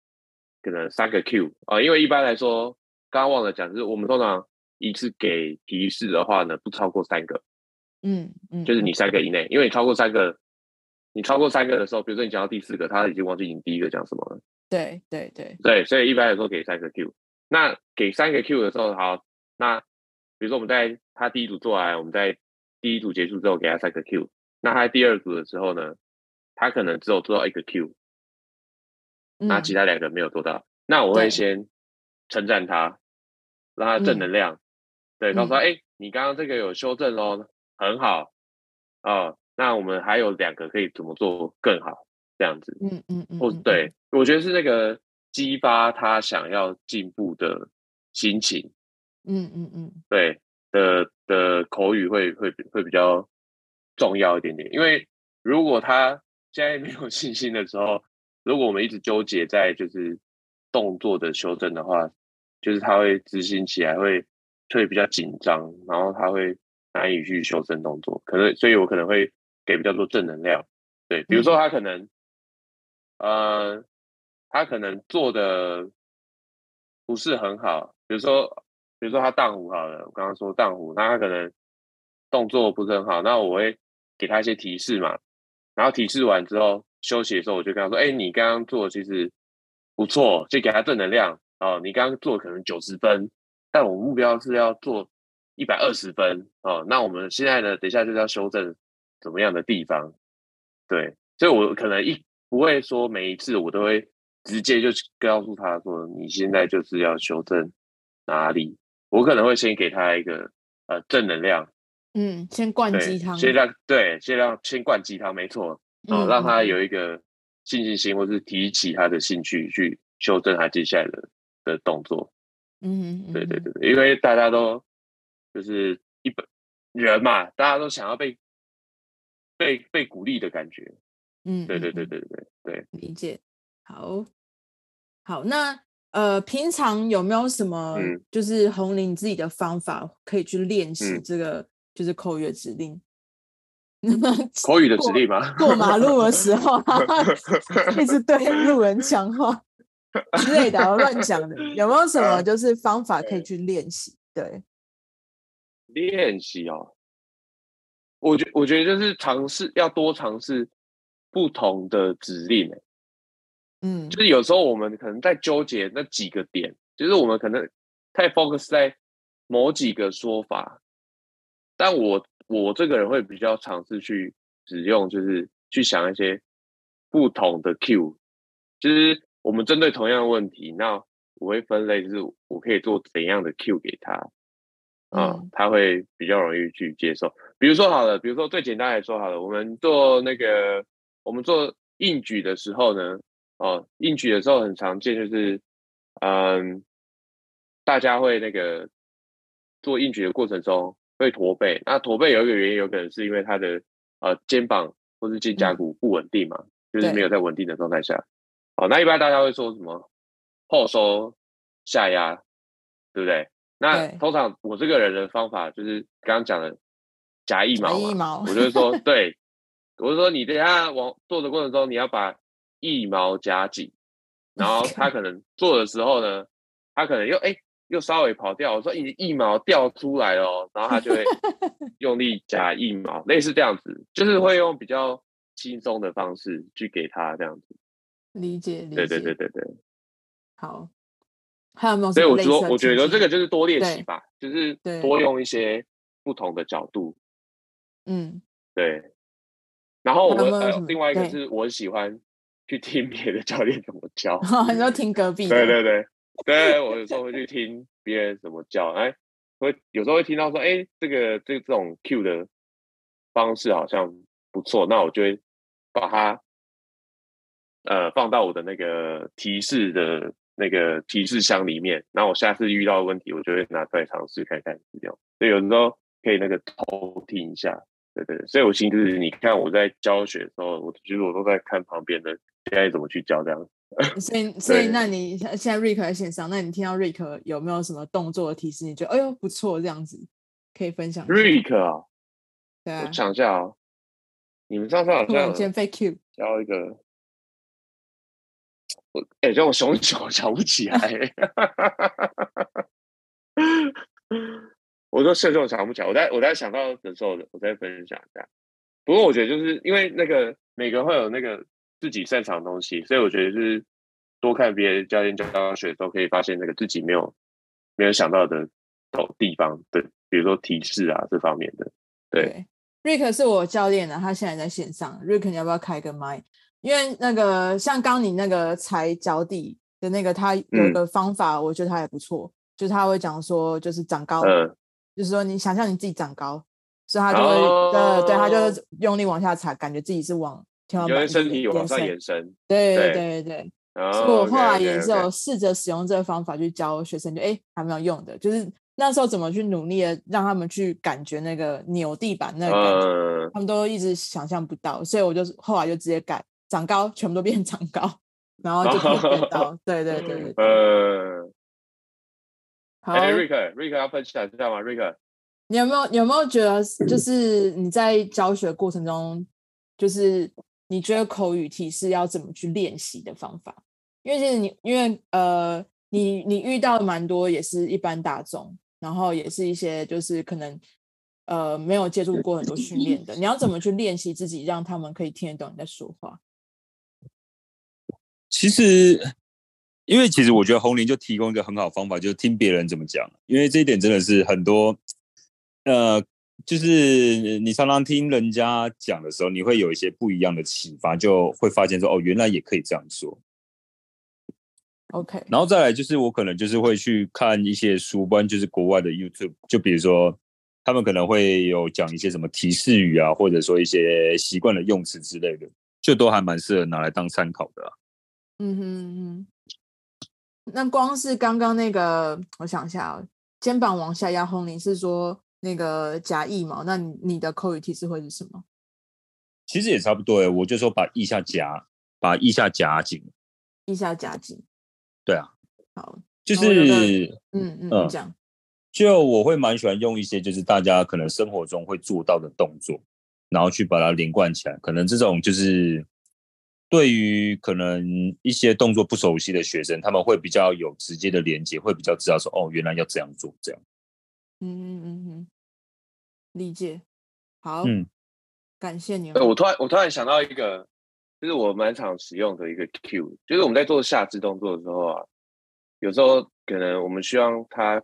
可能三个 Q 啊、呃，因为一般来说，刚刚忘了讲，就是我们通常一次给提示的话呢，不超过三个。嗯嗯，就是你三个以内，嗯、因为你超过三个。你超过三个的时候，比如说你讲到第四个，他已经忘记你第一个讲什么了。对对对对，所以一般来说给三个 Q。那给三个 Q 的时候，好，那比如说我们在他第一组做完，我们在第一组结束之后给他三个 Q，那他在第二组的时候呢，他可能只有做到一个 Q，那其他两个没有做到，嗯、那我会先称赞他，让他正能量，嗯、对，他说：“哎、欸，你刚刚这个有修正哦，很好。哦。那我们还有两个可以怎么做更好？这样子，嗯嗯嗯，或对，我觉得是那个激发他想要进步的心情，嗯嗯嗯，对的的口语会会会比较重要一点点，因为如果他现在没有信心的时候，如果我们一直纠结在就是动作的修正的话，就是他会执行起来会会比较紧张，然后他会难以去修正动作，可能所以我可能会。给比较多正能量，对，比如说他可能，嗯、呃，他可能做的不是很好，比如说，比如说他荡湖好了，我刚刚说荡湖，那他可能动作不是很好，那我会给他一些提示嘛，然后提示完之后休息的时候，我就跟他说，哎，你刚刚做的其实不错，就给他正能量哦，你刚刚做可能九十分，但我目标是要做一百二十分哦，那我们现在呢，等一下就是要修正。怎么样的地方？对，所以我可能一不会说每一次我都会直接就告诉他说，你现在就是要修正哪里。我可能会先给他一个呃正能量，嗯，先灌鸡汤，先让对，先让先灌鸡汤，没错，嗯、哦，让他有一个信心心，或是提起他的兴趣去修正他接下来的的动作。嗯，嗯，对对对对，因为大家都就是一本人嘛，大家都想要被。被被鼓励的感觉，嗯，对对对对对对，理解。好，好，那呃，平常有没有什么就是红林自己的方法可以去练习这个就是口语的指令？口语的指令吗？过马路的时候，一直对路人讲话之类的，乱讲的，有没有什么就是方法可以去练习？对，练习哦。我觉我觉得就是尝试要多尝试不同的指令，嗯，就是有时候我们可能在纠结那几个点，就是我们可能太 focus 在某几个说法，但我我这个人会比较尝试去使用，就是去想一些不同的 Q，就是我们针对同样的问题，那我会分类，就是我可以做怎样的 Q 给他。啊、嗯，他会比较容易去接受。比如说好了，比如说最简单来说好了，我们做那个，我们做硬举的时候呢，哦，硬举的时候很常见就是，嗯，大家会那个做硬举的过程中会驼背。那驼背有一个原因，有可能是因为他的呃肩膀或是肩胛骨不稳定嘛，嗯、就是没有在稳定的状态下。哦，那一般大家会说什么后收下压，对不对？那通常我这个人的方法就是刚刚讲的夹腋毛，毛我就是说，对，我就说你等下往做的过程中，你要把腋毛夹紧，然后 他可能做的时候呢，他可能又哎、欸、又稍微跑掉，我说你腋毛掉出来了，然后他就会 用力夹腋毛，类似这样子，就是会用比较轻松的方式去给他这样子，理解，理解，对对对对对，好。还有没有？所以我说，我觉得这个就是多练习吧，就是多用一些不同的角度。嗯，对。然后我呃，另外一个是我喜欢去听别的教练怎么教，你说 听隔壁。对对对，对我有时候会去听别人怎么教，哎，会有时候会听到说，哎，这个这这种 Q 的方式好像不错，那我就会把它呃放到我的那个提示的。那个提示箱里面，然后我下次遇到问题，我就会拿出来尝试看看这样。所以有时候可以那个偷听一下，对对。所以我其实你看我在教学的时候，我其实我都在看旁边的现在怎么去教这样。所以所以那你现在 Rick 在线上，那你听到 Rick 有没有什么动作的提示？你觉得哎呦不错，这样子可以分享。Rick 啊，对啊，我想一下啊，你们上次好像先被 Q 教一个。我哎，让、欸、我熊熊想不起来。我说现在我想不起来，我在我在想到的时候，我再分享一下。不过我觉得就是因为那个每个人会有那个自己擅长的东西，所以我觉得是多看别人教练教学的时候，可以发现那个自己没有没有想到的地方。对比如说提示啊这方面的。对，对，Rick 是我教练啊，他现在在线上。Rick，你要不要开个麦？因为那个像刚你那个踩脚底的那个，他有个方法，我觉得他也不错，嗯、就是他会讲说，就是长高，嗯、就是说你想象你自己长高，所以他就会，哦、对，对他就用力往下踩，感觉自己是往天花板，因为身体有往上延伸。对对对对。所以我后来也是有试着使用这个方法去教学生，就哎还没有用的，就是那时候怎么去努力的让他们去感觉那个扭地板那个感觉，嗯、他们都一直想象不到，所以我就后来就直接改长高，全部都变长高，然后就变到，哦、对对对对。呃，好，Rick，Rick 要分享一下吗？Rick，你有没有你有没有觉得，就是你在教学过程中，就是你觉得口语提示要怎么去练习的方法？因为其实你，因为呃，你你遇到蛮多也是一般大众，然后也是一些就是可能呃没有接触过很多训练的，你要怎么去练习自己，让他们可以听得懂你在说话？其实，因为其实我觉得洪玲就提供一个很好方法，就是听别人怎么讲，因为这一点真的是很多呃，就是你常常听人家讲的时候，你会有一些不一样的启发，就会发现说哦，原来也可以这样说。OK，然后再来就是我可能就是会去看一些书，不然就是国外的 YouTube，就比如说他们可能会有讲一些什么提示语啊，或者说一些习惯的用词之类的，就都还蛮适合拿来当参考的啊。嗯哼嗯，那光是刚刚那个，我想一下哦，肩膀往下压轰，你是说那个夹腋毛？那你你的口语提示会是什么？其实也差不多哎，我就说把腋下夹，把腋下夹紧，腋下夹紧。对啊，好，就是嗯嗯，这样、嗯，就我会蛮喜欢用一些就是大家可能生活中会做到的动作，然后去把它连贯起来。可能这种就是对于可能一些动作不熟悉的学生，他们会比较有直接的连接，会比较知道说哦，原来要这样做，这样。嗯嗯嗯嗯，理解。好，嗯，感谢你。我突然我突然想到一个。就是我蛮常使用的一个 cue，就是我们在做下肢动作的时候啊，有时候可能我们希望他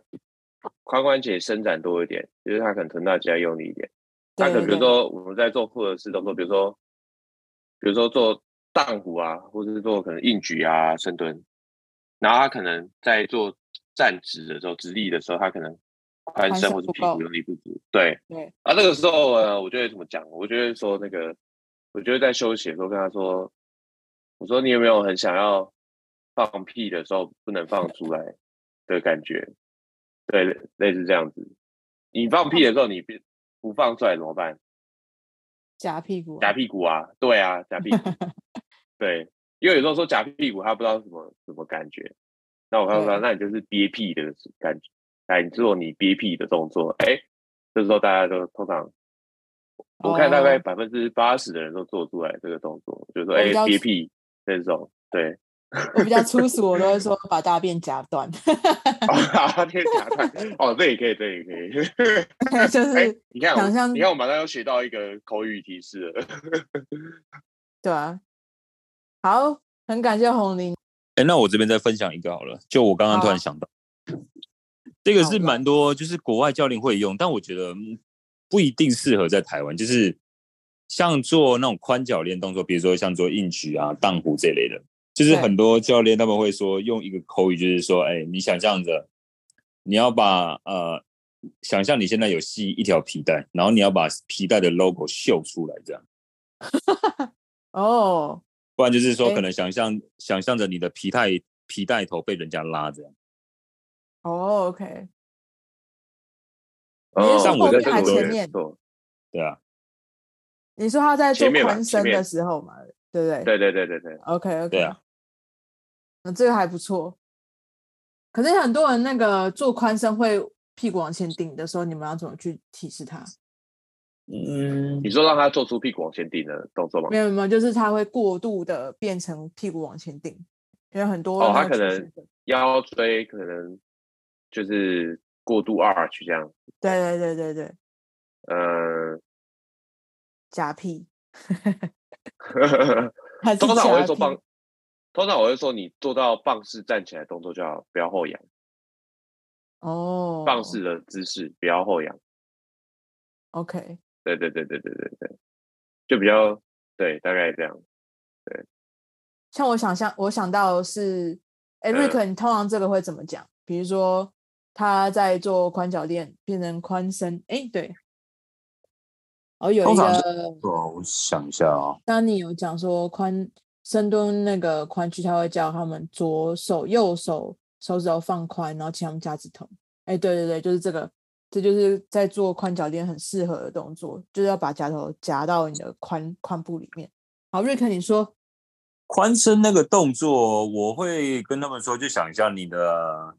髋关节伸展多一点，就是他可能臀大肌要用力一点。他可能比如说我们在做复合式动作，比如说比如说做荡弧啊，或者是做可能硬举啊、深蹲，然后他可能在做站直的时候、直立的时候，他可能髋伸或者屁股用力不足。对对。啊，那个时候呃，我就会怎么讲？我就会说那个。我就会在休息的时候跟他说：“我说你有没有很想要放屁的时候不能放出来的感觉？对，类似这样子。你放屁的时候你不不放出来怎么办？夹屁股，夹屁股啊！对啊，夹屁股。对，因为有时候说夹屁股，他不知道什么什么感觉。那我告诉他说，那你就是憋屁的感觉。来，你做你 BP 的动作。哎，这时候大家都通常。”我看大概百分之八十的人都做出来这个动作，oh. 就是说，哎，BP 这种，对。我比较 粗俗，我都会说把大便夹断。把大便夹断，哦，这也可以，这也可以。就是你看，想象，你看，我马上要学到一个口语提示了。对啊，好，很感谢红林。哎，那我这边再分享一个好了，就我刚刚突然想到，这个是蛮多，就是国外教练会用，但我觉得。不一定适合在台湾，就是像做那种宽脚链动作，比如说像做硬举啊、荡弧这类的，就是很多教练他们会说用一个口语，就是说，哎，你想象着你要把呃，想象你现在有系一条皮带，然后你要把皮带的 logo 秀出来，这样。哦，不然就是说可能想象想象着你的皮带皮带头被人家拉这样。哦，OK。哦，上我在还前面，对啊。你说他在做宽身的时候嘛，对不对？对对对对对。OK OK。对啊。那这个还不错。可是很多人那个做宽身会屁股往前顶的时候，你们要怎么去提示他？嗯，你说让他做出屁股往前顶的动作吗？没有没有，就是他会过度的变成屁股往前顶，因为很多哦，他可能腰椎可能就是。过度 arch 这样，对对对对对，呃，夹屁，通常我会说棒，通常我会说你做到棒式站起来动作就要不要后仰。哦，棒式的姿势，不要后仰。OK。对对对对对对对，就比较对，大概这样。对，像我想象，我想到的是，哎，Rick，你通常这个会怎么讲？比如说他在做宽脚垫变成宽身，哎，对。哦，有一个，我想一下啊。当你有讲说宽深蹲那个宽区，他会教他们左手、右手手指头放宽，然后请他们夹指头。哎，对对对，就是这个。这就是在做宽脚垫很适合的动作，就是要把夹头夹到你的髋髋部里面。好，瑞克，你说宽身那个动作，我会跟他们说，就想一下你的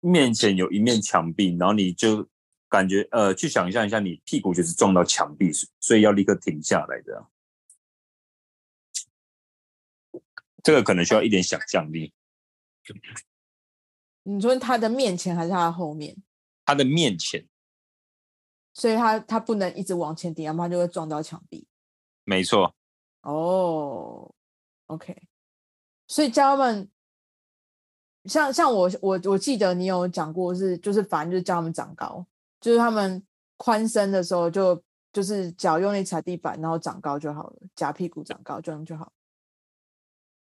面前有一面墙壁，然后你就感觉呃，去想象一下，你屁股就是撞到墙壁，所以要立刻停下来的。这个可能需要一点想象力。你说他的面前还是他的后面？他的面前，所以他他不能一直往前顶，要不然就会撞到墙壁。没错。哦，OK。所以家人们，像像我我我记得你有讲过是，就是反正就是教他们长高，就是他们宽身的时候就就是脚用力踩地板，然后长高就好了，夹屁股长高这样就好。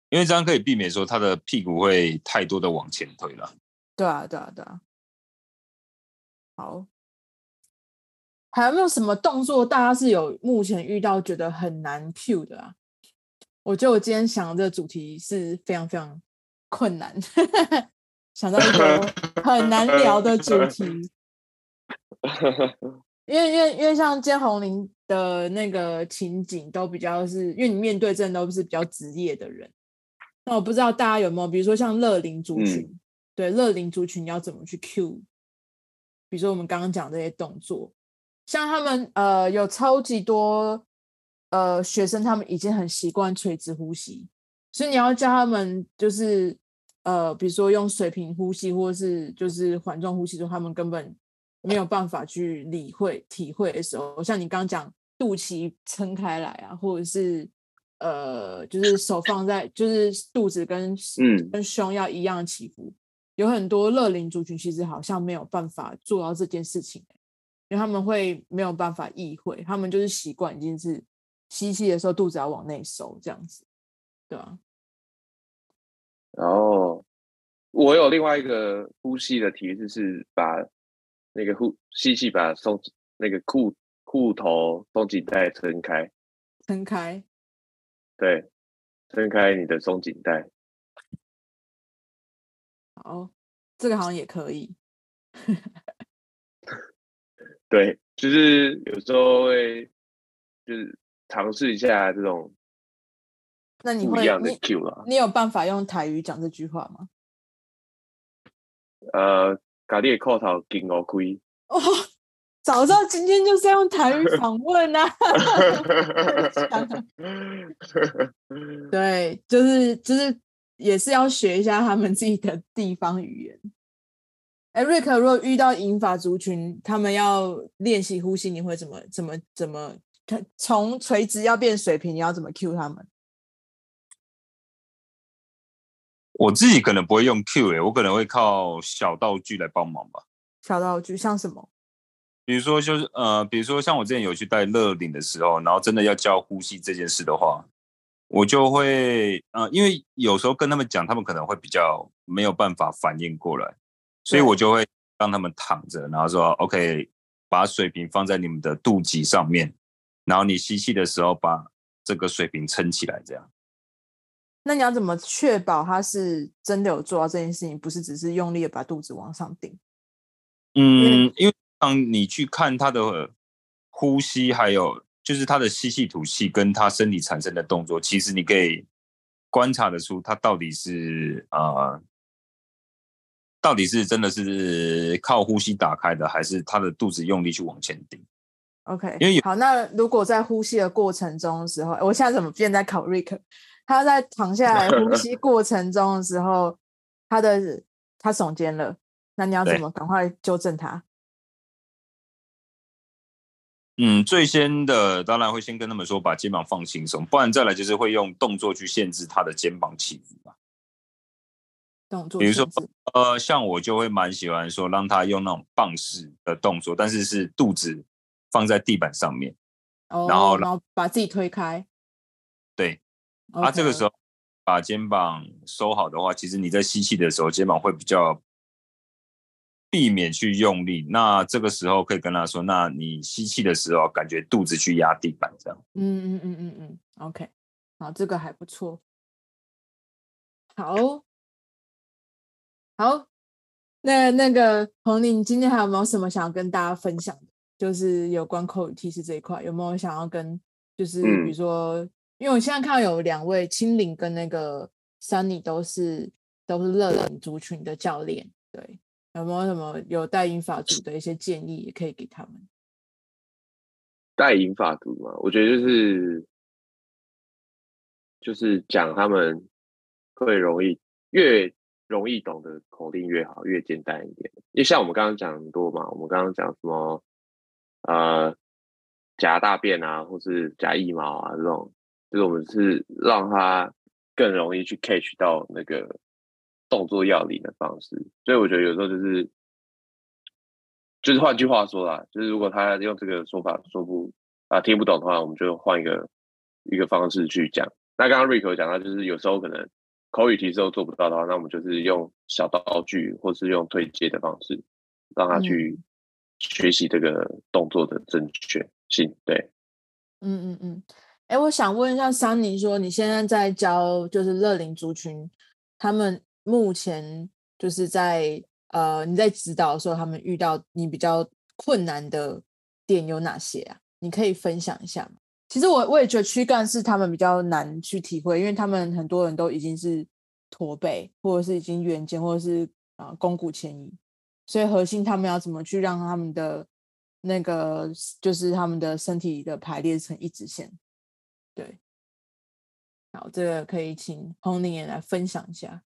因为这样可以避免说他的屁股会太多的往前推了。对啊，对啊，对啊。好，还有没有什么动作大家是有目前遇到觉得很难 cue 的啊？我觉得我今天想的这个主题是非常非常困难，想到一个很难聊的主题。因为因为因为像今天红林的那个情景都比较是，因为你面对真的都是比较职业的人。那我不知道大家有没有，比如说像乐龄族群，嗯、对乐龄族群你要怎么去 cue？比如说我们刚刚讲这些动作，像他们呃有超级多呃学生，他们已经很习惯垂直呼吸，所以你要教他们就是呃比如说用水平呼吸，或是就是环状呼吸的时候，他们根本没有办法去理会体会的时候，像你刚刚讲肚脐撑开来啊，或者是呃就是手放在就是肚子跟嗯跟胸要一样起伏。有很多乐龄族群其实好像没有办法做到这件事情，因为他们会没有办法意会，他们就是习惯已经是吸气的时候肚子要往内收这样子，对吧？然后我有另外一个呼吸的提示是把那个呼吸气把松那个裤裤头松紧带撑开，撑开，对，撑开你的松紧带。哦，这个好像也可以。对，就是有时候会就是尝试一下这种。那你会你，你有办法用台语讲这句话吗？呃，咖喱扣头金鹅亏。哦，早知道今天就是要用台语 访问啊！对，就是就是。也是要学一下他们自己的地方语言。哎，瑞克，如果遇到银发族群，他们要练习呼吸，你会怎么怎么怎么？从垂直要变水平，你要怎么 cue 他们？我自己可能不会用 cue，哎，我可能会靠小道具来帮忙吧。小道具像什么？比如说，就是呃，比如说像我之前有去带乐领的时候，然后真的要教呼吸这件事的话。我就会，呃，因为有时候跟他们讲，他们可能会比较没有办法反应过来，所以我就会让他们躺着，然后说，OK，把水瓶放在你们的肚脐上面，然后你吸气的时候把这个水瓶撑起来，这样。那你要怎么确保他是真的有做到这件事情，不是只是用力的把肚子往上顶？嗯，因为当你去看他的呼吸，还有。就是他的吸气吐气跟他身体产生的动作，其实你可以观察得出他到底是呃，到底是真的是靠呼吸打开的，还是他的肚子用力去往前顶？OK，因为好，那如果在呼吸的过程中的时候，我现在怎么变在考 Rick？他在躺下来呼 吸过程中的时候，他的他耸肩了，那你要怎么赶快纠正他？嗯，最先的当然会先跟他们说把肩膀放轻松，不然再来就是会用动作去限制他的肩膀起伏嘛。动作，比如说呃，像我就会蛮喜欢说让他用那种棒式的动作，但是是肚子放在地板上面，哦、然后然后把自己推开。对，他、Okay. 啊、这个时候把肩膀收好的话，其实你在吸气的时候，肩膀会比较避免去用力。那这个时候可以跟他说，那你吸气的时候，感觉肚子去压地板，这样。嗯嗯嗯嗯嗯，OK，好，这个还不错。好，好，那那个红伶，你今天还有没有什么想要跟大家分享的？就是有关口语提示这一块，有没有想要跟？就是比如说，嗯、因为我现在看到有两位青林跟那个 Sunny 都是都是乐龄族群的教练，对，有没有什么有带银发族的一些建议，也可以给他们？带银发族嘛，我觉得就是就是讲他们。会容易越容易懂的口令越好，越简单一点。因为像我们刚刚讲很多嘛，我们刚刚讲什么呃夹大便啊，或是夹腋毛啊这种，就是我们是让他更容易去 catch 到那个动作要领的方式。所以我觉得有时候就是就是换句话说啦，就是如果他用这个说法说不啊听不懂的话，我们就换一个一个方式去讲。那刚刚 Rick 讲到，就是有时候可能。口语提示都做不到的话，那我们就是用小道具，或是用推接的方式，让他去学习这个动作的正确性。对，嗯嗯嗯。哎、我想问一下桑尼说你现在在教就是乐龄族群，他们目前就是在呃你在指导的时候，他们遇到你比较困难的点有哪些啊？你可以分享一下吗？其实我我也觉得躯干是他们比较难去体会，因为他们很多人都已经是驼背，或者是已经圆肩，或者是啊肱骨前移，所以核心他们要怎么去让他们的那个就是他们的身体的排列成一直线。对，好，这个可以请红伶也来分享一下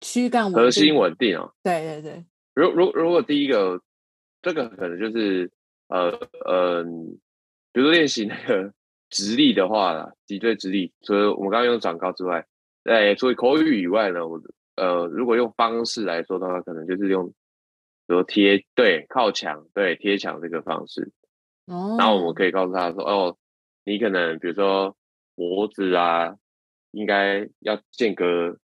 躯干核心稳定哦。对对对，如如如果第一个这个可能就是呃呃。比如说练习那个 直立的话啦，脊椎直立，除了我们刚刚用长高之外，哎，除了口语以外呢，我呃，如果用方式来说的话，可能就是用，比如贴对靠墙，对贴墙这个方式。哦。然后我们可以告诉他说，哦，你可能比如说脖子啊，应该要间隔，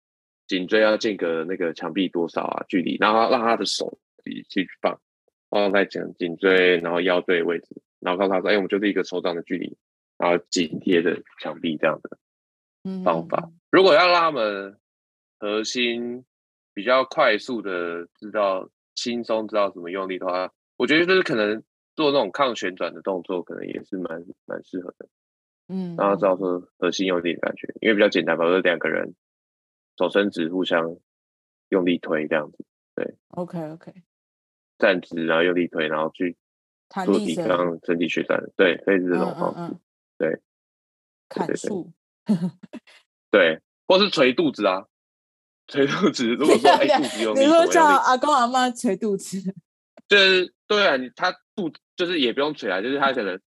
颈椎要间隔那个墙壁多少啊距离，然后让他的手自己去放，放在颈颈椎，然后腰椎位置。然后告诉他说：“哎，我们就是一个手掌的距离，然后紧贴着墙壁这样的方法。嗯、如果要让他们核心比较快速的知道轻松知道怎么用力的话，我觉得就是可能做那种抗旋转的动作，可能也是蛮蛮适合的。嗯，然后知道说核心用力的感觉，因为比较简单嘛，就是两个人手伸直，互相用力推这样子。对，OK OK，站直然后用力推，然后去。”做抵抗身体血战，对，可以是这种方式，嗯嗯嗯对，砍树，对，或是捶肚子啊，捶肚子。如果 说哎肚子有，你说叫阿公阿妈捶肚子，就是对啊，你他肚子就是也不用捶啊，就是他可能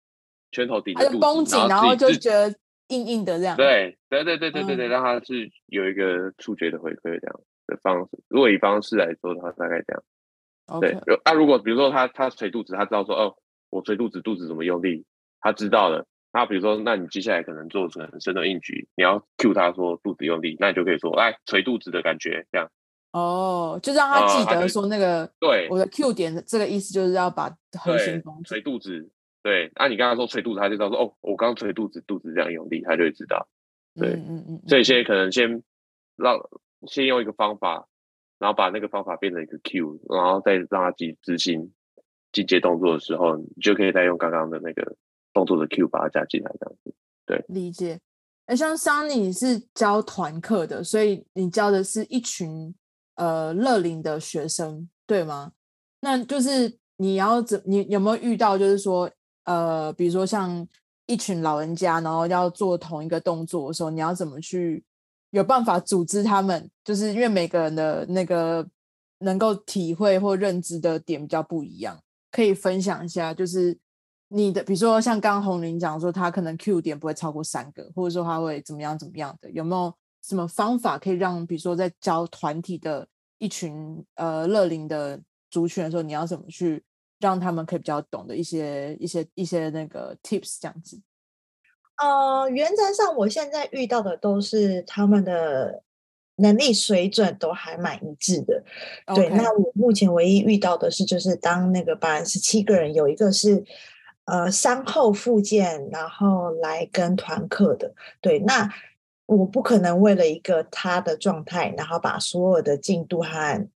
拳头抵着肚子，绷紧，然后就觉得硬硬的这样。对，对对对对对对，让他是有一个触觉的回馈这样的方式。如果以方式来说的话，大概这样。对，那如果比如说他他捶肚子，他知道说哦，我捶肚子，肚子怎么用力，他知道了。那比如说，那你接下来可能做成深蹲硬举，你要 cue 他说肚子用力，那你就可以说，哎，捶肚子的感觉这样。哦，就让他记得说那个，呃、对，我的 cue 点这个意思就是要把核心捶肚子。对，那、啊、你刚刚说捶肚子，他就知道说哦，我刚捶肚子，肚子这样用力，他就会知道。对，嗯嗯嗯。所以现在可能先让先用一个方法。然后把那个方法变成一个 Q，然后再让他去执行进阶动作的时候，你就可以再用刚刚的那个动作的 Q 把它加进来，这样子。对，理解。哎，像 Sunny 是教团课的，所以你教的是一群呃乐龄的学生，对吗？那就是你要怎，你有没有遇到就是说呃，比如说像一群老人家，然后要做同一个动作的时候，你要怎么去？有办法组织他们，就是因为每个人的那个能够体会或认知的点比较不一样，可以分享一下。就是你的，比如说像刚刚红玲讲说，他可能 Q 点不会超过三个，或者说他会怎么样怎么样的，有没有什么方法可以让，比如说在教团体的一群呃乐龄的族群的时候，你要怎么去让他们可以比较懂的一些一些一些那个 tips 这样子？呃，原则上我现在遇到的都是他们的能力水准都还蛮一致的。对，那我目前唯一遇到的是，就是当那个班十七个人，有一个是呃伤后复健，然后来跟团课的。对，那我不可能为了一个他的状态，然后把所有的进度和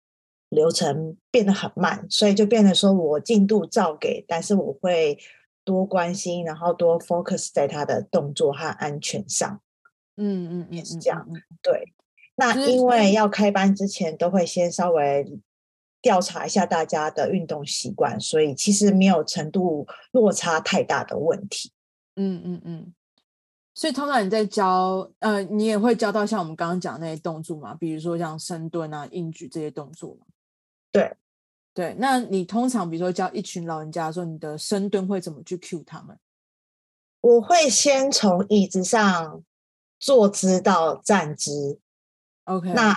流程变得很慢，所以就变得说我进度照给，但是我会。多关心，然后多 focus 在他的动作和安全上。嗯嗯，也是这样。对，那因为要开班之前，都会先稍微调查一下大家的运动习惯，所以其实没有程度落差太大的问题。嗯嗯嗯。所以通常你在教，呃，你也会教到像我们刚刚讲那些动作嘛？比如说像深蹲啊、硬举这些动作嘛？对。对，那你通常比如说教一群老人家的时候，你的深蹲会怎么去 cue 他们？我会先从椅子上坐姿到站姿，OK，那.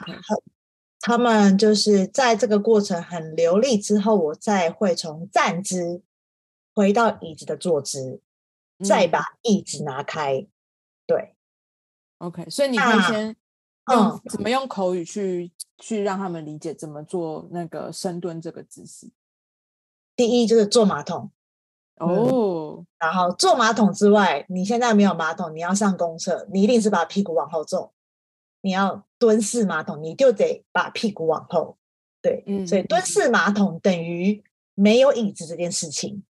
他们就是在这个过程很流利之后，我再会从站姿回到椅子的坐姿，嗯、再把椅子拿开。对，OK，所以你可以先。用怎么用口语去去让他们理解怎么做那个深蹲这个姿势？第一就是坐马桶哦、嗯，然后坐马桶之外，你现在没有马桶，你要上公厕，你一定是把屁股往后坐。你要蹲式马桶，你就得把屁股往后。对，嗯、所以蹲式马桶等于没有椅子这件事情。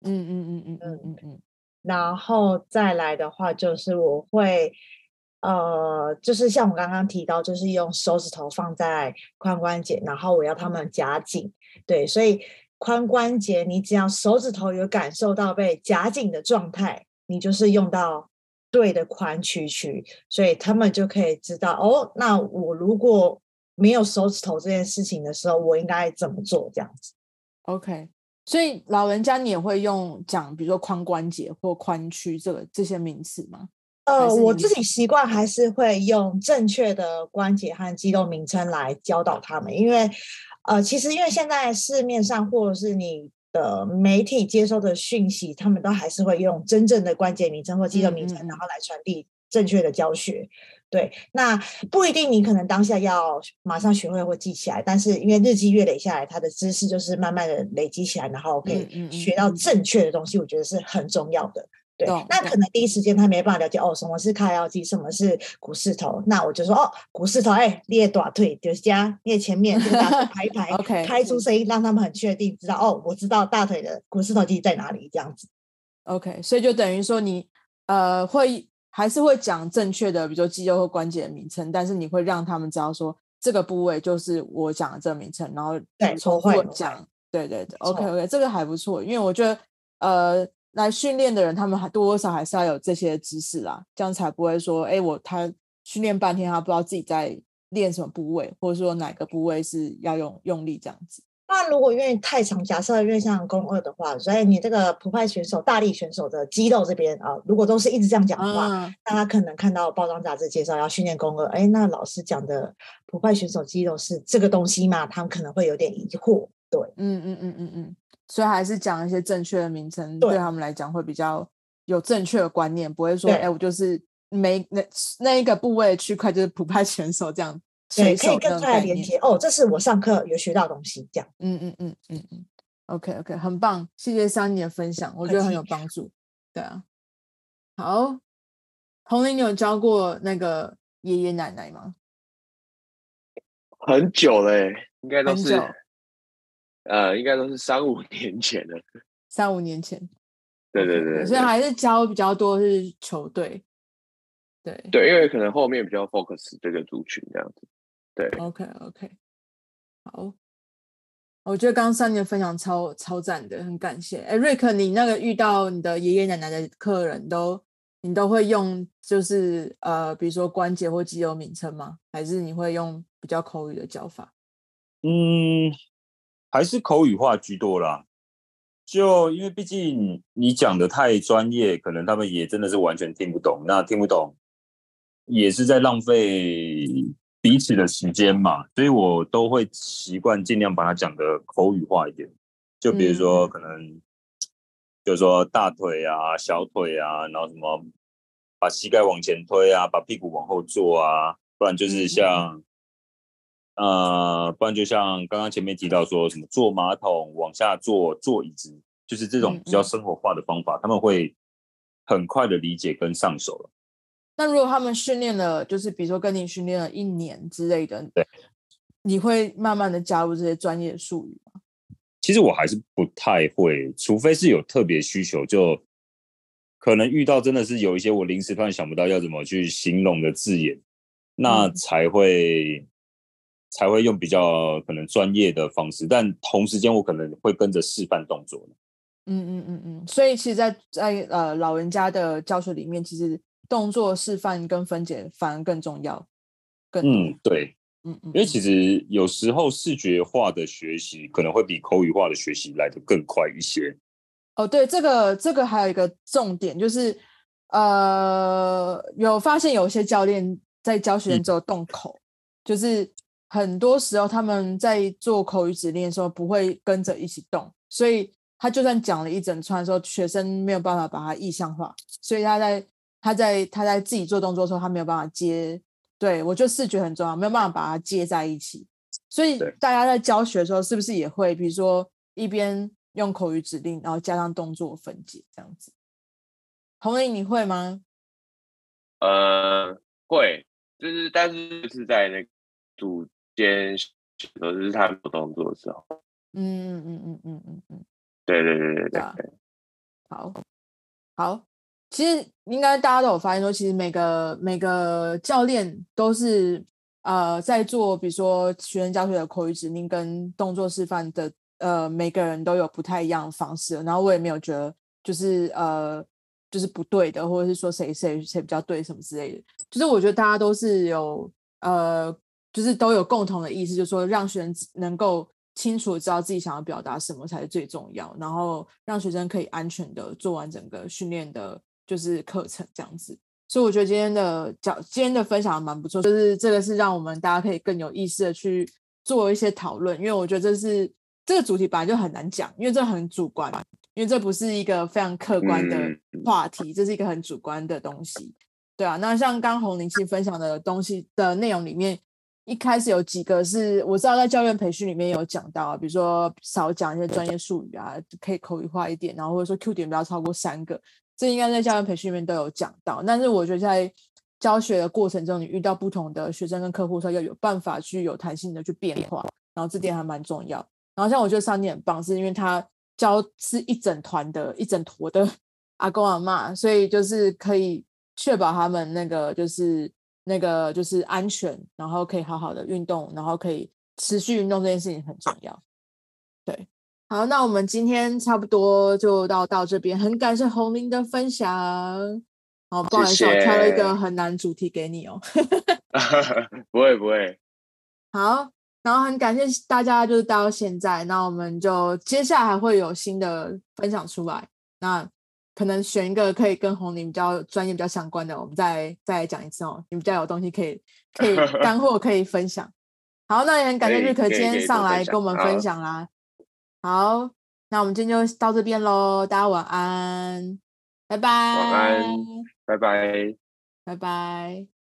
嗯嗯嗯嗯嗯嗯嗯。然后再来的话，就是我会。呃，就是像我刚刚提到，就是用手指头放在髋关节，然后我要他们夹紧，对，所以髋关节你只要手指头有感受到被夹紧的状态，你就是用到对的髋屈曲，所以他们就可以知道哦，那我如果没有手指头这件事情的时候，我应该怎么做这样子？OK，所以老人家你也会用讲，比如说髋关节或髋屈这个这些名词吗？呃，我自己习惯还是会用正确的关节和肌肉名称来教导他们，因为，呃，其实因为现在市面上或者是你的媒体接收的讯息，他们都还是会用真正的关节名称或肌肉名称，然后来传递正确的教学。对，那不一定你可能当下要马上学会或记起来，但是因为日积月累下来，他的知识就是慢慢的累积起来，然后可以学到正确的东西，我觉得是很重要的。对，那可能第一时间他没办法了解哦，什么是开腰肌，什么是股四头。那我就说哦，股四头，哎，列短腿就是加列前面，就大腿排一排，OK，开出声音，让他们很确定知道哦，我知道大腿的股四头肌在哪里，这样子。OK，所以就等于说你呃会还是会讲正确的，比如说肌肉或关节的名称，但是你会让他们知道说这个部位就是我讲的这个名称，然后重复讲。对对对，OK OK，这个还不错，因为我觉得呃。来训练的人，他们还多多少还是要有这些知识啦，这样才不会说，哎，我他训练半天，他不知道自己在练什么部位，或者说哪个部位是要用用力这样子。那如果因为太长，假设因为像肱二的话，所以你这个普派选手、大力选手的肌肉这边啊，如果都是一直这样讲的话，嗯、那他可能看到包装杂志介绍要训练肱二，哎，那老师讲的普派选手肌肉是这个东西嘛？他们可能会有点疑惑。对，嗯嗯嗯嗯嗯。所以还是讲一些正确的名称，对他们来讲会比较有正确的观念，不会说，哎，我就是没那那一个部位区块就是普派选手这样，对，可以更快的连接。哦，这是我上课有学到的东西，这样。嗯嗯嗯嗯嗯，OK OK，很棒，谢谢 Sunny 的分享，我觉得很有帮助。对啊，好，红林，你有教过那个爷爷奶奶吗？很久了，应该都是。呃，应该都是三五年前了。三五年前，对对对，所以还是教比较多是球队。对对，因为可能后面比较 focus 这个族群这样子。对，OK OK，好，我觉得刚刚三年分享超超赞的，很感谢。哎，瑞克，你那个遇到你的爷爷奶奶的客人都，你都会用就是呃，比如说关节或肌肉名称吗？还是你会用比较口语的叫法？嗯。还是口语化居多啦，就因为毕竟你讲的太专业，可能他们也真的是完全听不懂。那听不懂，也是在浪费彼此的时间嘛，所以我都会习惯尽量把它讲的口语化一点。就比如说，可能、嗯、就是说大腿啊、小腿啊，然后什么把膝盖往前推啊，把屁股往后坐啊，不然就是像、嗯、呃，不然就像刚刚前面提到说什么坐马桶往下坐、坐椅子，就是这种比较生活化的方法，他们会很快的理解跟上手了。那如果他们训练了，就是比如说跟你训练了一年之类的，对，你会慢慢的加入这些专业术语吗？其实我还是不太会，除非是有特别需求，就可能遇到真的是有一些我临时突然想不到要怎么去形容的字眼，那才会、嗯、才会用比较可能专业的方式，但同时间我可能会跟着示范动作。嗯嗯嗯嗯，所以其实在，在在呃老人家的教学里面，其实。动作示范跟分解反而更重要，更嗯对，嗯嗯，因为其实有时候视觉化的学习可能会比口语化的学习来得更快一些。哦，对，这个这个还有一个重点就是，呃，有发现有些教练在教学生之后动口，嗯、就是很多时候他们在做口语指令的时候不会跟着一起动，所以他就算讲了一整串的时候，学生没有办法把它意象化，所以他在。他在他在自己做动作的时候，他没有办法接，对，我觉得视觉很重要，没有办法把它接在一起。所以大家在教学的时候，是不是也会，比如说一边用口语指令，然后加上动作分解这样子？红玲，你会吗？呃，会，就是但是是在那个组间，就是他做动作的时候。嗯嗯嗯嗯嗯嗯嗯，对对对对对，对，好，好。其实应该大家都有发现说，其实每个每个教练都是呃在做，比如说学生教学的口语指令跟动作示范的，呃每个人都有不太一样的方式。然后我也没有觉得就是呃就是不对的，或者是说谁谁谁比较对什么之类的。就是我觉得大家都是有呃就是都有共同的意思，就是说让学生能够清楚知道自己想要表达什么才是最重要，然后让学生可以安全的做完整个训练的。就是课程这样子，所以我觉得今天的讲今天的分享蛮不错，就是这个是让我们大家可以更有意识的去做一些讨论，因为我觉得这是这个主题本来就很难讲，因为这很主观，因为这不是一个非常客观的话题，这是一个很主观的东西，对啊。那像刚红林其实分享的东西的内容里面，一开始有几个是我知道在教练培训里面有讲到，比如说少讲一些专业术语啊，可以口语化一点，然后或者说 Q 点不要超过三个。这应该在教练培训里面都有讲到，但是我觉得在教学的过程中，你遇到不同的学生跟客户的时候，要有办法去有弹性的去变化，然后这点还蛮重要。然后像我觉得上帝很棒，是因为他教是一整团的一整坨的 阿公阿嬷，所以就是可以确保他们那个就是那个就是安全，然后可以好好的运动，然后可以持续运动这件事情很重要，对。好，那我们今天差不多就到到这边，很感谢红林的分享。好，不好意思，我挑了一个很难主题给你哦。不会不会。好，然后很感谢大家，就是到现在，那我们就接下来还会有新的分享出来。那可能选一个可以跟红林比较专业、比较相关的，我们再再来讲一次哦。你比较有东西可以可以 干货可以分享。好，那也很感谢瑞可今天上来跟我们分享啦。好，那我们今天就到这边喽，大家晚安，拜拜。晚安，拜拜，拜拜。